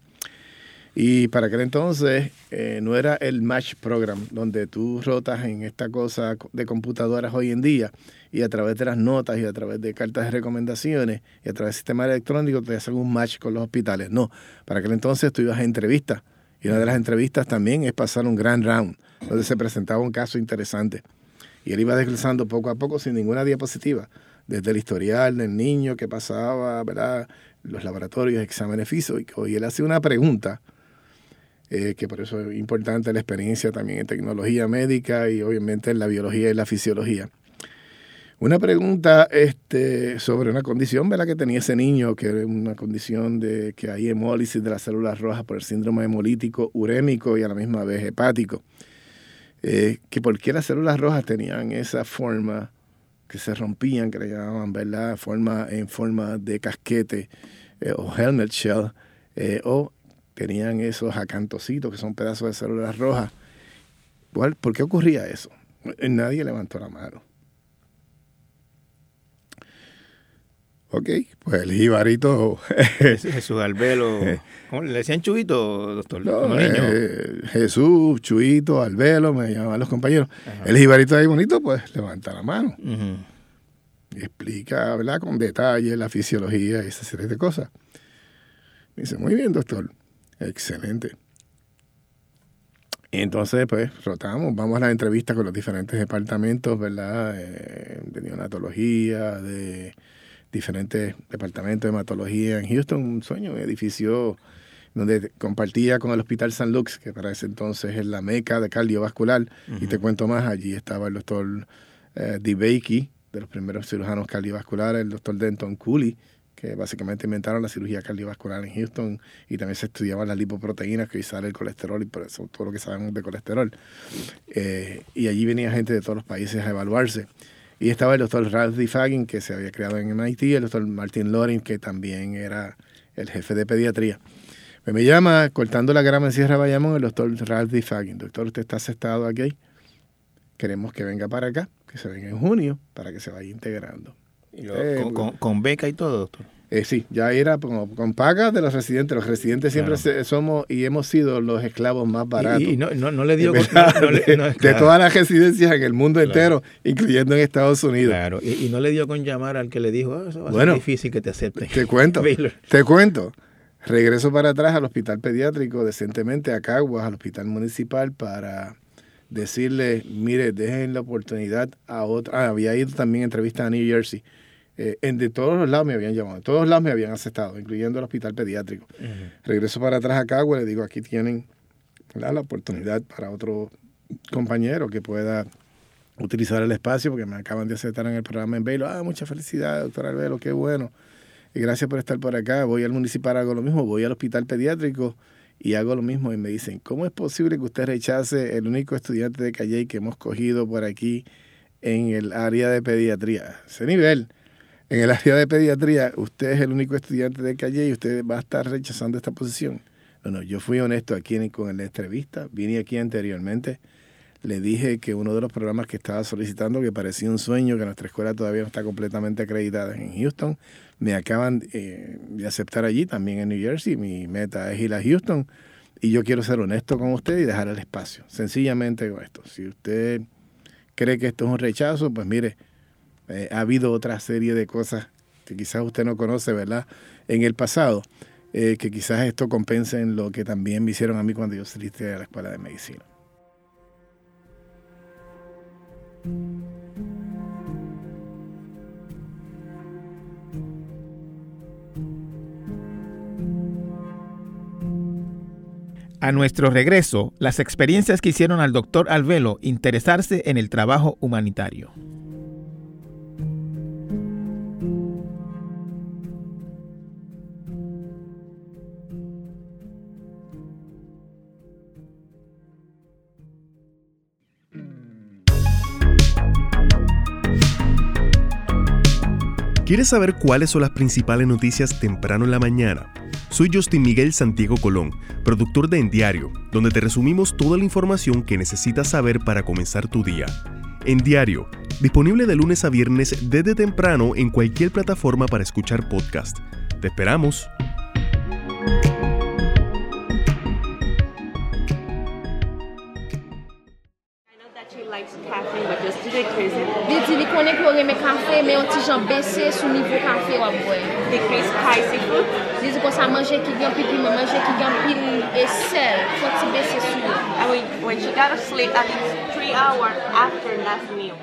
Y para aquel entonces eh, no era el Match Program, donde tú rotas en esta cosa de computadoras hoy en día y a través de las notas y a través de cartas de recomendaciones y a través del sistema electrónico te hacen un match con los hospitales. No, para aquel entonces tú ibas a entrevistas y una de las entrevistas también es pasar un grand round, donde se presentaba un caso interesante. Y él iba desglosando poco a poco sin ninguna diapositiva, desde el historial del niño, que pasaba, ¿verdad? los laboratorios, exámenes físicos, y él hace una pregunta eh, que por eso es importante la experiencia también en tecnología médica y obviamente en la biología y la fisiología. Una pregunta este, sobre una condición ¿verdad? que tenía ese niño, que era una condición de que hay hemólisis de las células rojas por el síndrome hemolítico urémico y a la misma vez hepático. Eh, que por qué las células rojas tenían esa forma que se rompían, que le llamaban, ¿verdad? Forma, en forma de casquete eh, o helmet shell, o tenían esos acantocitos que son pedazos de células rojas. ¿Por qué ocurría eso? Nadie levantó la mano. Ok, pues el jibarito. Jesús Albelo. ¿Cómo le decían Chuito, doctor? No, eh, Jesús, Chuito, Albelo, me llamaban los compañeros. El jibarito ahí bonito, pues levanta la mano. Y explica, ¿verdad? Con detalle la fisiología y esa serie de cosas. dice, muy bien, doctor. Excelente. Y entonces, pues, rotamos, vamos a la entrevista con los diferentes departamentos, ¿verdad? Eh, de neonatología, de diferentes departamentos de hematología en Houston, un sueño, un edificio donde compartía con el Hospital San Lux, que para ese entonces es la meca de cardiovascular. Y te cuento más, allí estaba el doctor eh, de los primeros cirujanos cardiovasculares, el doctor Denton Cooley, que básicamente inventaron la cirugía cardiovascular en Houston y también se estudiaban las lipoproteínas que hoy sale el colesterol y por eso todo lo que sabemos de colesterol. Eh, y allí venía gente de todos los países a evaluarse. Y estaba el doctor Ralph D. Fagin, que se había creado en MIT, el doctor Martin Loring, que también era el jefe de pediatría. Pues me llama, cortando la grama en Sierra Bayamón, el doctor Ralph D. Fagin. Doctor, usted está aceptado aquí. Queremos que venga para acá, que se venga en junio, para que se vaya integrando. Eh, con, beca y todo, doctor. Eh, sí, ya era con, con pagas de los residentes. Los residentes siempre somos y hemos sido los esclavos más baratos. Y, no, le dio... de, todas las residencias en el mundo entero, incluyendo en Estados Unidos. Claro, y, no le dio con llamar al que le dijo, ah, eso va a ser difícil que te acepten. Te cuento, te cuento. Regreso para atrás al hospital pediátrico, decentemente a Caguas, al hospital municipal, para decirle, mire, dejen la oportunidad a otra. Ah, había ido también a entrevista a New Jersey eh, en de todos los lados me habían llamado, de todos los lados me habían aceptado, incluyendo el hospital pediátrico. Regreso para atrás a Cagua, le digo, aquí tienen la oportunidad para otro compañero que pueda utilizar el espacio, porque me acaban de aceptar en el programa en Baylor. Ah, mucha felicidad, doctor Albelo, qué bueno. Y gracias por estar por acá. Voy al municipal, hago lo mismo, voy al hospital pediátrico y hago lo mismo y me dicen, ¿cómo es posible que usted rechace el único estudiante de Calle que hemos cogido por aquí en el área de pediatría? Ese nivel. En el área de pediatría, usted es el único estudiante de Calle y usted va a estar rechazando esta posición. No, no, yo fui honesto aquí con la entrevista, vine aquí anteriormente, le dije que uno de los programas que estaba solicitando, que parecía un sueño, que nuestra escuela todavía no está completamente acreditada en Houston, me acaban eh, de aceptar allí, también en New Jersey. Mi meta es ir a Houston y yo quiero ser honesto con usted y dejar el espacio. Sencillamente con esto. Si usted cree que esto es un rechazo, pues mire, eh, ha habido otra serie de cosas que quizás usted no conoce, ¿verdad? En el pasado, eh, que quizás esto compense en lo que también me hicieron a mí cuando yo salí de la escuela de medicina. A nuestro regreso, las experiencias que hicieron al doctor Alvelo interesarse en el trabajo humanitario. ¿Quieres saber cuáles son las principales noticias temprano en la mañana? Soy Justin Miguel Santiago Colón, productor de En Diario, donde te resumimos toda la información que necesitas saber para comenzar tu día. En Diario, disponible de lunes a viernes desde temprano en cualquier plataforma para escuchar podcast. Te esperamos. li konen ki yo reme kafe, men yon ti jan bese sou nivou kafe wap wè. Dekres kaj se kout? Li zi kon sa manje ki gen pil pil, manje ki gen pil e sel, kon ti bese sou. Ah And when, when she got asleep, at least 3 hours after last meal.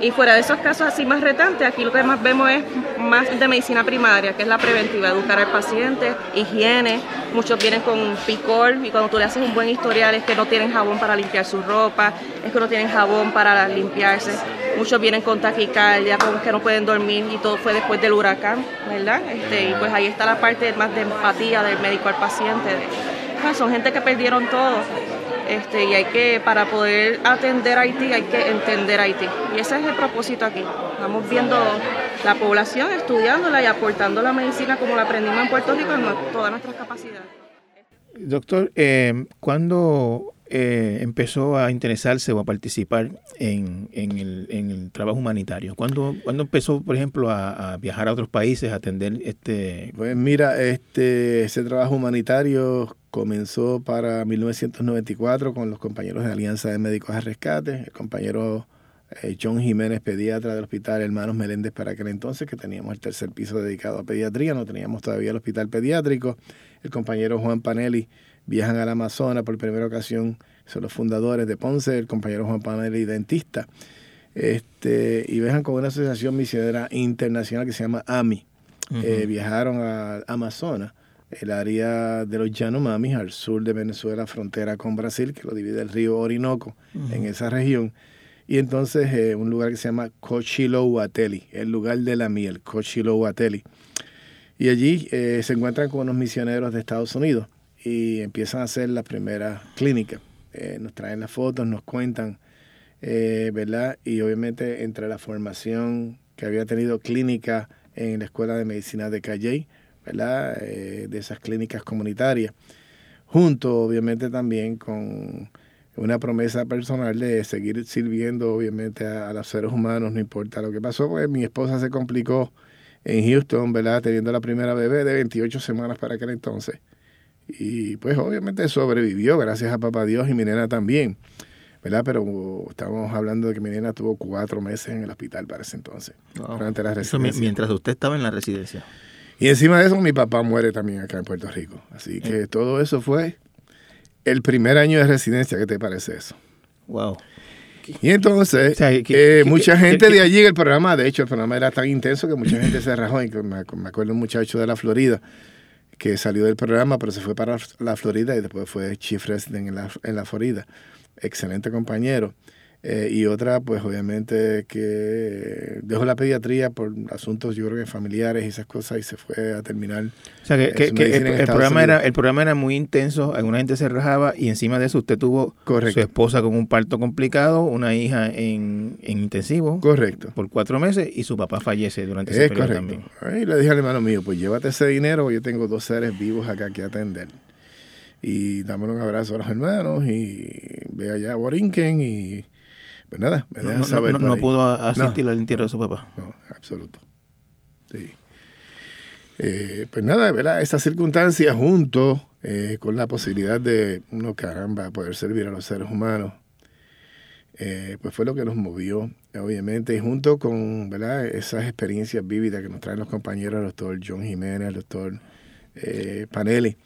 Y fuera de esos casos así más retantes, aquí lo que más vemos es más de medicina primaria, que es la preventiva, educar al paciente, higiene. Muchos vienen con picor y cuando tú le haces un buen historial es que no tienen jabón para limpiar su ropa, es que no tienen jabón para limpiarse. Muchos vienen con taquicardia, con que no pueden dormir y todo fue después del huracán, ¿verdad? Este, y pues ahí está la parte más de empatía del médico al paciente. Ah, son gente que perdieron todo este, y hay que, para poder atender Haití, hay que entender Haití. Y ese es el propósito aquí. Estamos viendo la población, estudiándola y aportando la medicina como la aprendimos en Puerto Rico en todas nuestras capacidades. Doctor, eh, ¿cuándo eh, empezó a interesarse o a participar en, el, trabajo humanitario? ¿Cuándo, empezó, por ejemplo, a, viajar a otros países a atender este...? Pues mira, este, ese trabajo humanitario comenzó para 1994 con los compañeros de Alianza de Médicos a Rescate, el compañero eh, John Jiménez, pediatra del Hospital Hermanos Meléndez para aquel entonces, que teníamos el tercer piso dedicado a pediatría, no teníamos todavía el hospital pediátrico, el compañero Juan Panelli viajan al Amazonas por primera ocasión, son los fundadores de Ponce, el compañero Juan Panelli, dentista, este, y viajan con una asociación misionera internacional que se llama AMI. Eh, viajaron al Amazonas el área de los Yanomamis, al sur de Venezuela, frontera con Brasil, que lo divide el río Orinoco, en esa región. Y entonces eh, un lugar que se llama Cochilohuateli, el lugar de la miel, Cochilohuateli. Y allí eh, se encuentran con unos misioneros de Estados Unidos y empiezan a hacer la primera clínica. Eh, nos traen las fotos, nos cuentan, ¿verdad? Y obviamente entre la formación que había tenido clínica en la Escuela de Medicina de Calley, ¿verdad? Eh, de esas clínicas comunitarias, junto obviamente también con una promesa personal de seguir sirviendo obviamente a, los seres humanos, no importa lo que pasó, pues mi esposa se complicó en Houston, ¿verdad? Teniendo la primera bebé de 28 semanas para aquel entonces. Y pues obviamente sobrevivió, gracias a papá Dios y mi nena también, ¿verdad? Pero estamos hablando de que mi nena tuvo cuatro meses en el hospital para ese entonces, durante la residencia. mientras usted estaba en la residencia. Y encima de eso, mi papá muere también acá en Puerto Rico. Así que todo eso fue el primer año de residencia. ¿Qué te parece eso? Wow. Y entonces, eh, mucha gente de allí, el programa, de hecho, el programa era tan intenso que mucha gente se rajó. Y me, acuerdo un muchacho de la Florida que salió del programa, pero se fue para la Florida y después fue chief resident en la, en la Florida. Excelente compañero. Eh, y otra, pues obviamente que dejó la pediatría por asuntos, yo creo que familiares y esas cosas, y se fue a terminar. O sea, que, el, programa era, el programa era muy intenso, alguna gente se rajaba y encima de eso usted tuvo su esposa con un parto complicado, una hija en, intensivo. Correcto. Por cuatro meses y su papá fallece durante ese periodo también. Y le dije al hermano mío, pues llévate ese dinero, yo tengo dos seres vivos acá que atender. Y dame un abrazo a los hermanos y ve allá a Borinquen y pues nada, me deja no, saber. No, pudo asistir al entierro de su papá. No, absoluto. Sí. Eh, pues nada, ¿verdad? Esta circunstancia junto eh, con la posibilidad de, uno caramba, poder servir a los seres humanos, eh, pues fue lo que nos movió, obviamente, y junto con ¿verdad? esas experiencias vívidas que nos traen los compañeros, el doctor John Jiménez, el doctor Panelli,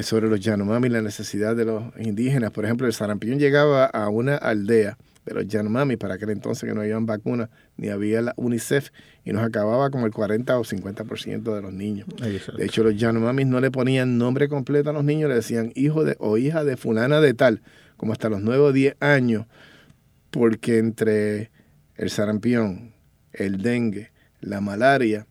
sobre los Yanomami, la necesidad de los indígenas. Por ejemplo, el sarampión llegaba a una aldea de los Yanomami, para aquel entonces que no habían vacunas, ni había la UNICEF, y nos acababa como el 40 o 50% de los niños. De hecho, los Yanomami no le ponían nombre completo a los niños, le decían hijo de o hija de fulana de tal, como hasta los 9 o 10 años, porque entre el sarampión, el dengue, la malaria,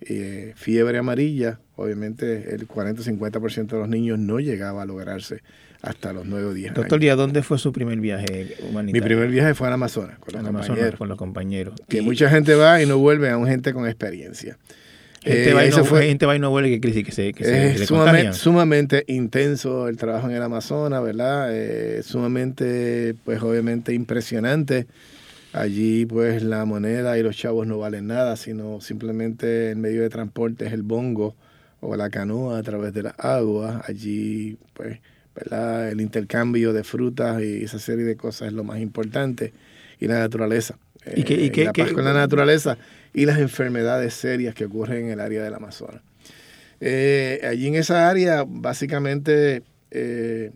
eh, fiebre amarilla, obviamente el 40 o 50% de los niños no llegaba a lograrse hasta los 9 o 10 Doctor Díaz, ¿dónde fue su primer viaje humanitario? Mi primer viaje fue al Amazonas, con los, compañeros, con los compañeros. Que mucha gente va y no vuelve, a un gente con experiencia. Gente, eh, va, y no, fue, gente va y no vuelve, que, que se, que es sumamente, sumamente, intenso el trabajo en el Amazonas, ¿verdad? Eh, sumamente, pues obviamente impresionante. Allí pues la moneda y los chavos no valen nada, sino simplemente el medio de transporte es el bongo o la canoa a través de las aguas. Allí pues el intercambio de frutas y esa serie de cosas es lo más importante. Y la naturaleza. ¿Y, qué, y eh, la paz con la naturaleza y las enfermedades serias que ocurren en el área del Amazonas. Eh, allí en esa área, básicamente, eh,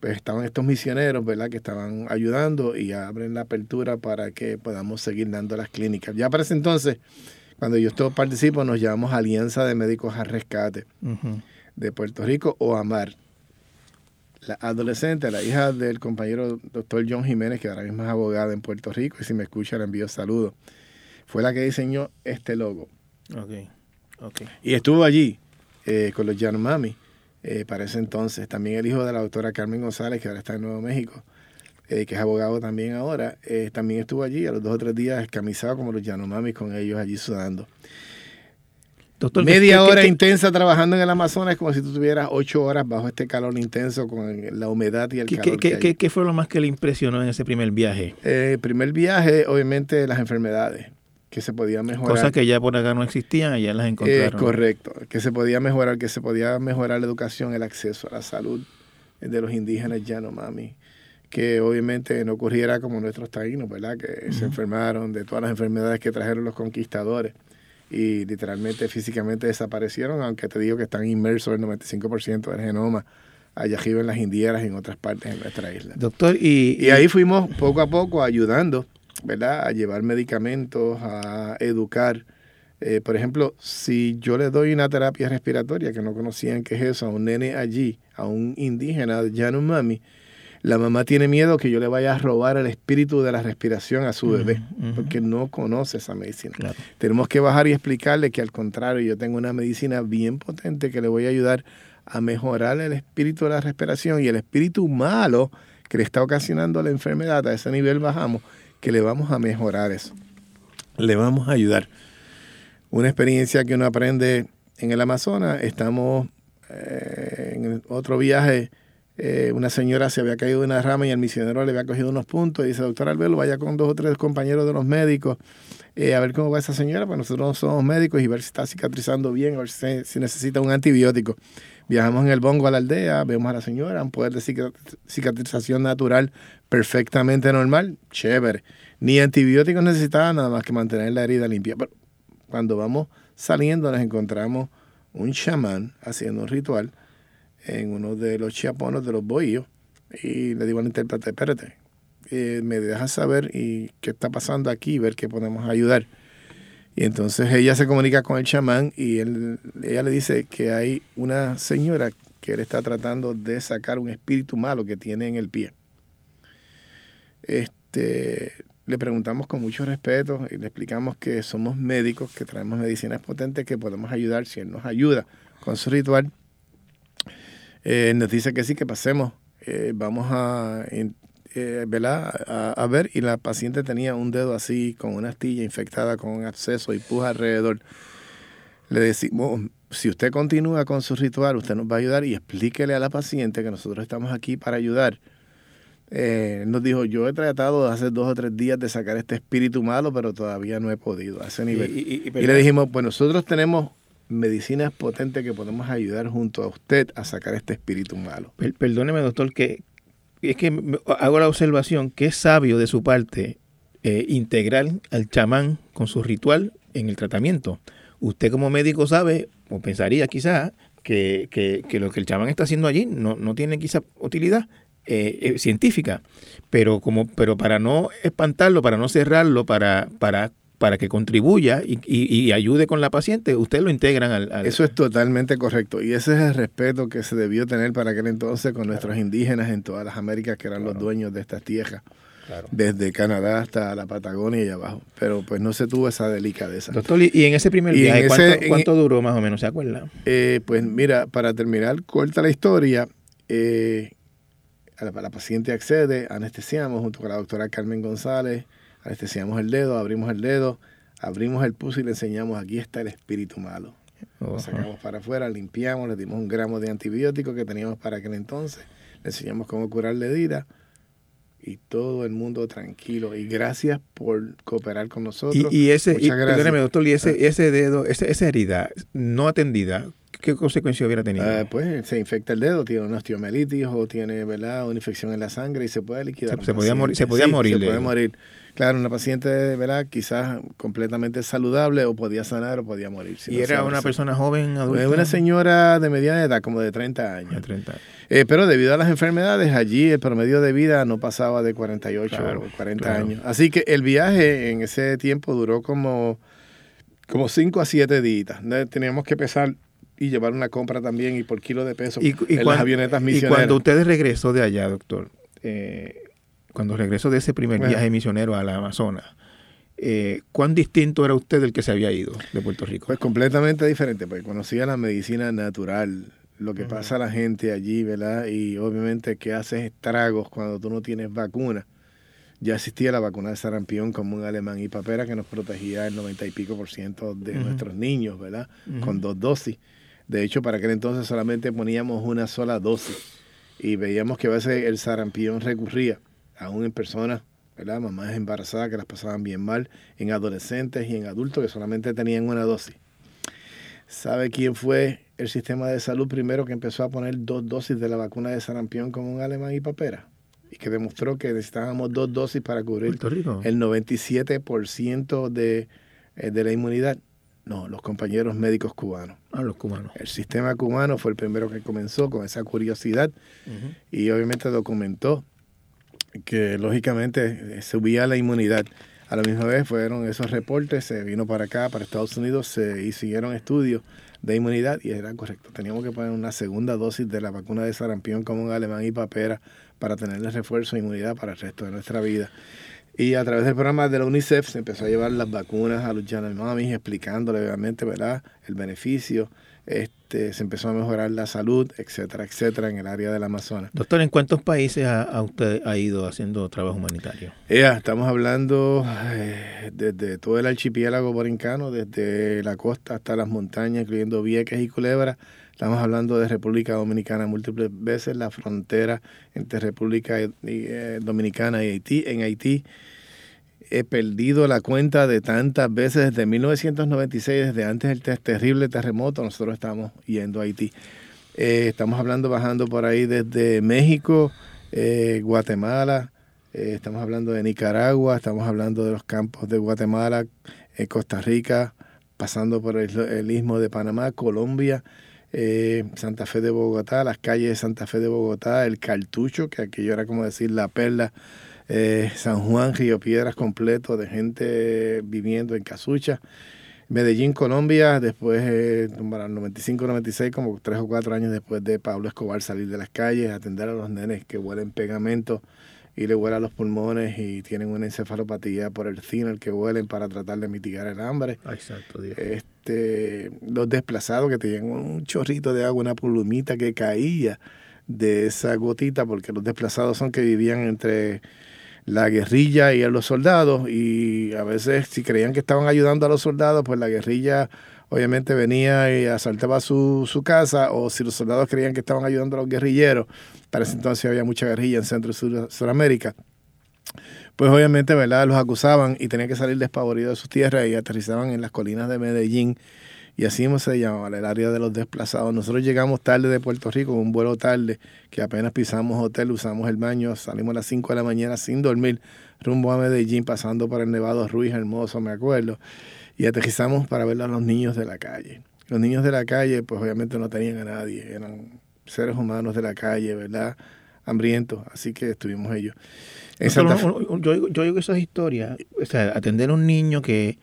pues estaban estos misioneros, ¿verdad?, que estaban ayudando y abren la apertura para que podamos seguir dando las clínicas. Ya para ese entonces, cuando yo estoy participo, nos llamamos Alianza de Médicos al Rescate de Puerto Rico o AMAR la adolescente, la hija del compañero doctor John Jiménez, que ahora mismo es abogada en Puerto Rico, y si me escucha le envío saludos, fue la que diseñó este logo. Okay. Okay. Y estuvo allí eh, con los Yanomami eh, para ese entonces. También el hijo de la doctora Carmen González, que ahora está en Nuevo México, eh, que es abogado también ahora, también estuvo allí a los dos o tres días escamisado como los Yanomami con ellos allí sudando. Media hora intensa trabajando en el Amazonas es como si tú tuvieras ocho horas bajo este calor intenso con la humedad y el calor. ¿Qué, qué, fue lo más que le impresionó en ese primer viaje? Eh, el primer viaje, obviamente, las enfermedades que se podían mejorar. Cosas que ya por acá no existían, allá las encontraron. Es correcto, que se podía mejorar, que se podía mejorar la educación, el acceso a la salud de los indígenas mami que obviamente no ocurriera como nuestros taínos, ¿verdad? Que se enfermaron de todas las enfermedades que trajeron los conquistadores y literalmente físicamente desaparecieron, aunque te digo que están inmersos el 95% del genoma allá arriba en las Indieras y en otras partes de nuestra isla. Doctor, y, y ahí fuimos poco a poco ayudando, ¿verdad? A llevar medicamentos, a educar. Eh, por ejemplo, si yo le doy una terapia respiratoria, que no conocían qué es eso, a un nene allí, a un indígena, Yanomami, la mamá tiene miedo que yo le vaya a robar el espíritu de la respiración a su bebé, porque no conoce esa medicina. Tenemos que bajar y explicarle que al contrario, yo tengo una medicina bien potente que le voy a ayudar a mejorar el espíritu de la respiración y el espíritu malo que le está ocasionando la enfermedad, a ese nivel bajamos, que le vamos a mejorar eso. Le vamos a ayudar. Una experiencia que uno aprende en el Amazonas, estamos eh, en otro viaje eh, una señora se había caído de una rama y el misionero le había cogido unos puntos y dice, doctor Albelo, vaya con dos o tres compañeros de los médicos eh, a ver cómo va esa señora, pues nosotros no somos médicos y ver si está cicatrizando bien, a ver si, necesita un antibiótico. Viajamos en el bongo a la aldea, vemos a la señora, un poder de cicatrización natural perfectamente normal, chévere. Ni antibióticos necesitaba nada más que mantener la herida limpia. Pero cuando vamos saliendo nos encontramos un chamán haciendo un ritual en uno de los chiaponos de los bohíos y le digo al intérprete, espérate, eh, me dejas saber y qué está pasando aquí, ver qué podemos ayudar. Y entonces ella se comunica con el chamán y él, ella le dice que hay una señora que él está tratando de sacar un espíritu malo que tiene en el pie. este, le preguntamos con mucho respeto y le explicamos que somos médicos, que traemos medicinas potentes, que podemos ayudar si él nos ayuda con su ritual. Eh, nos dice que sí, que pasemos. Eh, vamos a, eh, A, a, ver, y la paciente tenía un dedo así, con una astilla infectada, con un absceso y puja alrededor. Le decimos, si usted continúa con su ritual, usted nos va a ayudar y explíquele a la paciente que nosotros estamos aquí para ayudar. Eh, nos dijo, yo he tratado hace dos o tres días de sacar este espíritu malo, pero todavía no he podido a ese nivel. Y, le dijimos, pues nosotros tenemos medicinas potentes que podemos ayudar junto a usted a sacar este espíritu malo. perdóneme, doctor, que es que hago la observación que es sabio de su parte eh, integrar al chamán con su ritual en el tratamiento. Usted como médico sabe, o pensaría quizás, que, que, lo que el chamán está haciendo allí no, no tiene quizá utilidad eh, eh, científica, pero como pero para no espantarlo, para no cerrarlo, para, para, para que contribuya y, y, ayude con la paciente, ustedes lo integran al, Eso es totalmente correcto y ese es el respeto que se debió tener para aquel entonces con nuestros indígenas en todas las Américas que eran los dueños de estas tierras. Desde Canadá hasta la Patagonia y abajo. Pero pues no se tuvo esa delicadeza. Doctor, y en ese primer viaje, ¿cuánto, duró más o menos? ¿Se acuerda? Eh, pues mira, para terminar, corta la historia, eh, la, paciente accede, anestesiamos junto con la doctora Carmen González, anestesiamos el dedo, abrimos el dedo, abrimos el pus y le enseñamos, aquí está el espíritu malo. Lo sacamos para afuera, limpiamos, le dimos un gramo de antibiótico que teníamos para aquel entonces, le enseñamos cómo curarle herida y todo el mundo tranquilo. Y gracias por cooperar con nosotros. Y, ese, doctor, y ese, ah. ese dedo, esa herida no atendida, ¿qué consecuencia hubiera tenido? Ah, pues se infecta el dedo, tiene una osteomelitis o tiene ¿verdad? una infección en la sangre y se puede liquidar. Se, podía, morir, se podía morir. Se puede morir. Claro, una paciente, ¿verdad? Quizás completamente saludable o podía sanar o podía morir. ¿Y era una persona joven, adulta? Una señora de mediana edad, como de 30 años. De 30 eh, pero debido a las enfermedades, allí el promedio de vida no pasaba de 48 o 40 años. Así que el viaje en ese tiempo duró como, como 5 a 7 días. Teníamos que pesar y llevar una compra también y por kilo de peso y, en las avionetas misioneras. Y cuando usted regresó de allá, doctor, eh, cuando regresó de ese primer viaje misionero a la Amazonas, eh, ¿cuán distinto era usted del que se había ido de Puerto Rico? Pues completamente diferente, porque conocía la medicina natural, lo que pasa a la gente allí, ¿verdad? Y obviamente que haces estragos cuando tú no tienes vacuna. Ya existía la vacuna de sarampión como un alemán y papera que nos protegía el 90 y pico por ciento de nuestros niños, ¿verdad? Con dos dosis. De hecho, para aquel entonces solamente poníamos una sola dosis y veíamos que a veces el sarampión recurría, aún en personas, ¿verdad? Mamás embarazadas que las pasaban bien mal, en adolescentes y en adultos que solamente tenían una dosis. ¿Sabe quién fue el sistema de salud primero que empezó a poner dos dosis de la vacuna de sarampión como un alemán y papera? Y que demostró que necesitábamos dos dosis para cubrir el 97% de, eh, de la inmunidad. No, los compañeros médicos cubanos. Ah, los cubanos. El sistema cubano fue el primero que comenzó con esa curiosidad y obviamente documentó que lógicamente eh, subía la inmunidad. A la misma vez fueron esos reportes, se vino para acá, para Estados Unidos, se hicieron estudios de inmunidad y era correcto. Teníamos que poner una segunda dosis de la vacuna de sarampión como un alemán y papera para tenerle refuerzo de inmunidad para el resto de nuestra vida. Y a través del programa de la UNICEF se empezó a llevar las vacunas a los Yanomamis, explicándole obviamente ¿verdad? el beneficio. Este, se empezó a mejorar la salud, etcétera, etcétera, en el área del Amazonas. Doctor, ¿en cuántos países ha, usted ha ido haciendo trabajo humanitario? Ya, estamos hablando eh, desde todo el archipiélago borincano, desde la costa hasta las montañas, incluyendo Vieques y Culebra. Estamos hablando de República Dominicana múltiples veces, la frontera entre República eh, Dominicana y Haití. En Haití he perdido la cuenta de tantas veces desde 1996, desde antes del terrible terremoto, nosotros estamos yendo a Haití. Eh, estamos hablando, bajando por ahí desde México, eh, Guatemala, eh, estamos hablando de Nicaragua, estamos hablando de los campos de Guatemala, Costa Rica, pasando por el, istmo de Panamá, Colombia, Santa Fe de Bogotá, las calles de Santa Fe de Bogotá, el cartucho, que aquello era como decir la perla eh, San Juan, Río Piedras completo de gente viviendo en Casucha. Medellín, Colombia, después, eh, para el 95-96, como tres o cuatro años después de Pablo Escobar salir de las calles, atender a los nenes que huelen pegamento y le huela los pulmones y tienen una encefalopatía por el el que huelen para tratar de mitigar el hambre. Exacto, Este, los desplazados que tenían un chorrito de agua, una plumita que caía de esa gotita, porque los desplazados son que vivían entre la guerrilla y los soldados y a veces si creían que estaban ayudando a los soldados, pues la guerrilla obviamente venía y asaltaba su, su casa o si los soldados creían que estaban ayudando a los guerrilleros, para ese entonces había mucha guerrilla en Centro y Sur, Suramérica, pues obviamente ¿verdad? los acusaban y tenían que salir despavoridos de sus tierras y aterrizaban en las colinas de Medellín y así se llamaba el área de los desplazados. Nosotros llegamos tarde de Puerto Rico, un vuelo tarde, que apenas pisamos hotel, usamos el baño, salimos a las 5 de la mañana sin dormir, rumbo a Medellín, pasando por el Nevado Ruiz Hermoso, me acuerdo, y aterrizamos para ver a los niños de la calle. Los niños de la calle, pues obviamente no tenían a nadie, eran seres humanos de la calle, ¿verdad? Hambrientos, así que estuvimos ellos. yo, yo oigo esas historias, o sea, atender a un niño que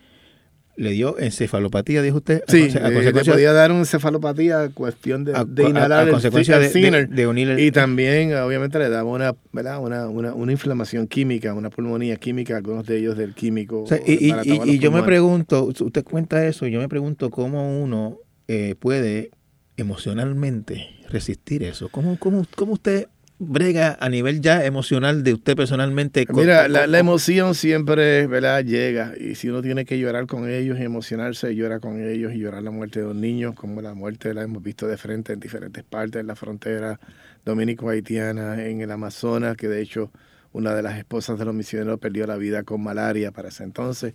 le dio encefalopatía, dijo usted. Sí, a, eh, le podía dar una encefalopatía cuestión de, inhalar consecuencia de, Y también, obviamente, le daba una, ¿verdad? Una, una, una, inflamación química, una pulmonía química, algunos de ellos del químico. y, y, yo me pregunto, usted cuenta eso, y yo me pregunto cómo uno eh, puede emocionalmente resistir eso. ¿Cómo, cómo, cómo usted brega a nivel ya emocional de usted personalmente? Mira, la, la, emoción siempre ¿verdad? llega y si uno tiene que llorar con ellos y emocionarse, llora con ellos y llorar la muerte de los niños, como la muerte la hemos visto de frente en diferentes partes de la frontera dominico-haitiana, en el Amazonas, que de hecho una de las esposas de los misioneros perdió la vida con malaria para ese entonces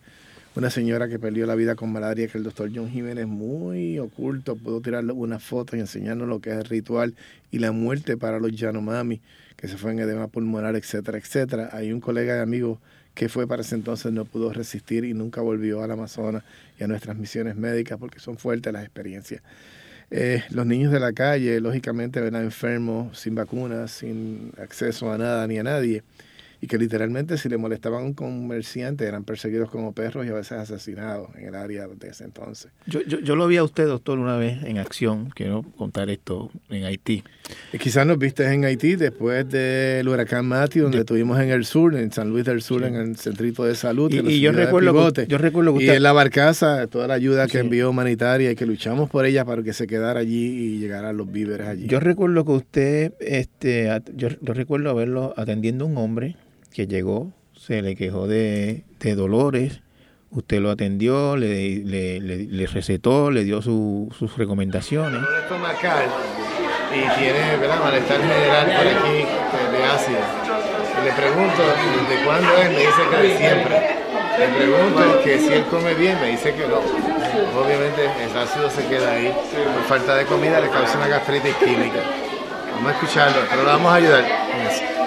una señora que perdió la vida con malaria, que el doctor John Jiménez, muy oculto, pudo tirarle una foto y enseñarnos lo que es el ritual y la muerte para los Yanomami, que se fue en edema pulmonar, etcétera, etcétera. Hay un colega de amigo que fue para ese entonces, no pudo resistir y nunca volvió al Amazonas y a nuestras misiones médicas porque son fuertes las experiencias. Eh, los niños de la calle, lógicamente, ven enfermos, sin vacunas, sin acceso a nada ni a nadie y que literalmente si le molestaban a un comerciante eran perseguidos como perros y a veces asesinados en el área de ese entonces. Yo, yo, yo lo vi a usted, doctor, una vez en acción, quiero contar esto, en Haití. Y quizás nos viste en Haití después del huracán Matthew, donde estuvimos en el sur, en San Luis del Sur, en el centrito de salud. Y, yo, recuerdo que, yo recuerdo usted... Y en la barcaza, toda la ayuda que envió humanitaria y que luchamos por ella para que se quedara allí y llegaran los víveres allí. Yo recuerdo que usted, este, yo, yo recuerdo haberlo atendiendo a un hombre que llegó, se le quejó de, dolores, usted lo atendió, le, le, recetó, le dio sus recomendaciones. estomacal y tiene ¿verdad? malestar general por aquí de, ácido. Y le pregunto desde cuándo es, me dice que de siempre. Le pregunto que si él come bien, me dice que no. Obviamente el ácido se queda ahí. Por falta de comida le causa una gastritis química. Vamos a escucharlo, pero lo vamos a ayudar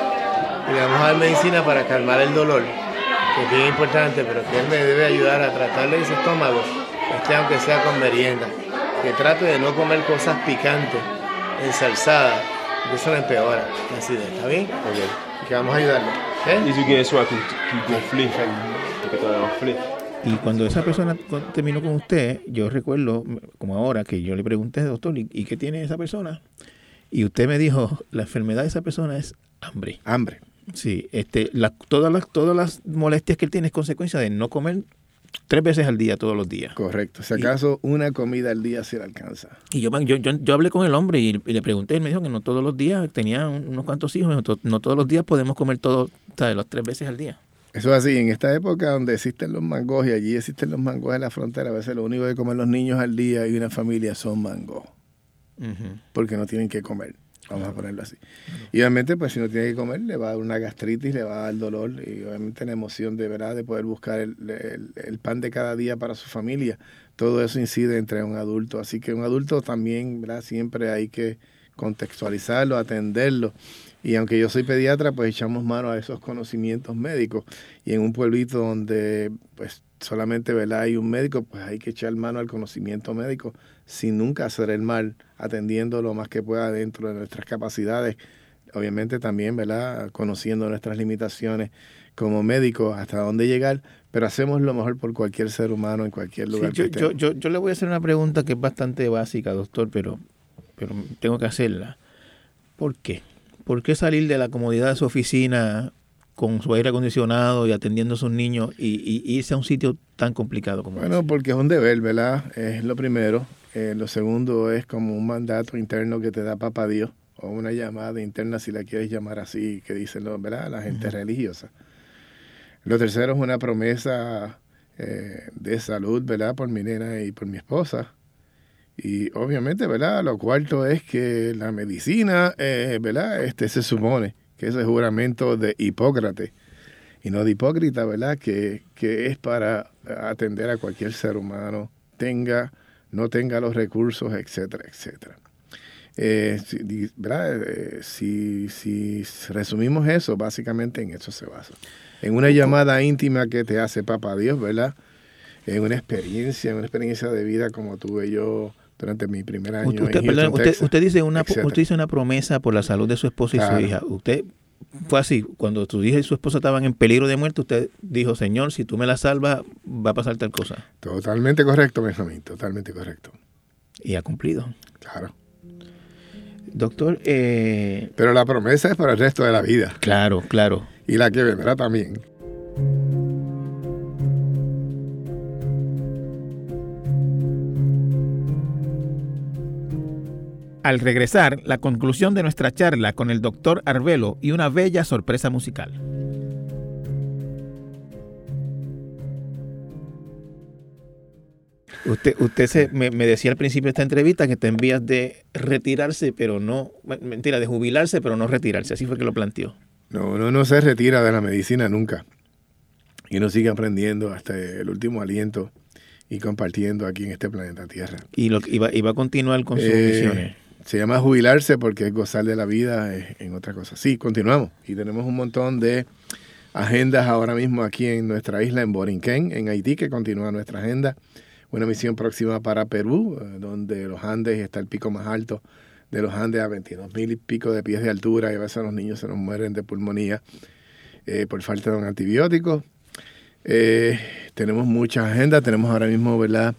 y le vamos a dar medicina para calmar el dolor, que es bien importante, pero que él me debe ayudar a tratarle ese estómago, este aunque sea con merienda, que trate de no comer cosas picantes, ensalzadas, que eso le empeora la acidez, ¿está bien? Ok. que vamos a ayudarle. ¿Eh? Y cuando esa persona terminó con usted, yo recuerdo, como ahora, que yo le pregunté, doctor, ¿y qué tiene esa persona? Y usted me dijo, la enfermedad de esa persona es hambre. Hambre. Sí, este, todas, las, todas las molestias que él tiene es consecuencia de no comer tres veces al día, todos los días. Correcto. Si acaso una comida al día se le alcanza. Y yo, yo, yo, hablé con el hombre y, le pregunté, él me dijo que no todos los días, tenía unos cuantos hijos, no, todos los días podemos comer todo, ¿sabes? Los tres veces al día. Eso es así, en esta época donde existen los mangos y allí existen los mangos en la frontera, a veces lo único que comen los niños al día y una familia son mangos. Porque no tienen que comer. Vamos a ponerlo así. Y obviamente, pues si no tiene que comer, le va a dar una gastritis, le va a dar dolor y obviamente la emoción de verdad de poder buscar el, el, pan de cada día para su familia. Todo eso incide entre un adulto. Así que un adulto también, ¿verdad? Siempre hay que contextualizarlo, atenderlo. Y aunque yo soy pediatra, pues echamos mano a esos conocimientos médicos. Y en un pueblito donde pues solamente ¿verdad? hay un médico, pues hay que echar mano al conocimiento médico sin nunca hacer el mal, atendiendo lo más que pueda dentro de nuestras capacidades. Obviamente también, ¿verdad? Conociendo nuestras limitaciones como médicos, hasta dónde llegar, pero hacemos lo mejor por cualquier ser humano en cualquier lugar. yo, yo, yo, yo, le voy a hacer una pregunta que es bastante básica, doctor, pero, pero tengo que hacerla. ¿Por qué? ¿Por qué salir de la comodidad de su oficina con su aire acondicionado y atendiendo a sus niños y, irse a un sitio tan complicado como Bueno, porque es un deber, ¿verdad? Es lo primero. Eh, lo segundo es como un mandato interno que te da Papá Dios o una llamada interna, si la quieres llamar así, que dicen, ¿verdad? La gente religiosa. Lo tercero es una promesa eh, de salud, ¿verdad? Por mi nena y por mi esposa. Y obviamente, ¿verdad? Lo cuarto es que la medicina, eh, ¿verdad? Este se supone que ese juramento de Hipócrates y no de hipócrita, ¿verdad? Que, que es para atender a cualquier ser humano, tenga, no tenga los recursos, etcétera, etcétera. Eh, si. Eh, si, si resumimos eso, básicamente en eso se basa. En una llamada íntima que te hace Papá Dios, ¿verdad? En una experiencia, en una experiencia de vida como tuve yo durante mi primer año. Usted, usted, dice una, usted dice una promesa por la salud de su esposa y su hija. Usted fue así, cuando tu hija y su esposa estaban en peligro de muerte, usted dijo, Señor, si tú me la salvas, va a pasar tal cosa. Totalmente correcto, Benjamín, totalmente correcto. Y ha cumplido. Claro. Doctor, eh... pero la promesa es para el resto de la vida. Claro, claro. Y la que vendrá también. Al regresar, la conclusión de nuestra charla con el doctor Arbelo y una bella sorpresa musical. Usted, usted se, me, decía al principio de esta entrevista que te envías de retirarse, pero no, mentira, de jubilarse, pero no retirarse. Así fue que lo planteó. No, uno no se retira de la medicina nunca. Y uno sigue aprendiendo hasta el último aliento y compartiendo aquí en este planeta Tierra. Y, lo, iba, iba a continuar con sus eh, misiones. Se llama jubilarse porque es gozar de la vida en otra cosa. Sí, continuamos. Y tenemos un montón de agendas ahora mismo aquí en nuestra isla, en Borinquen, en Haití, que continúa nuestra agenda. Una misión próxima para Perú, eh, donde los Andes está el pico más alto de los Andes a 22 mil y pico de pies de altura y a veces los niños se nos mueren de pulmonía eh, por falta de un antibiótico. Eh, tenemos muchas agendas, tenemos ahora mismo, ¿verdad?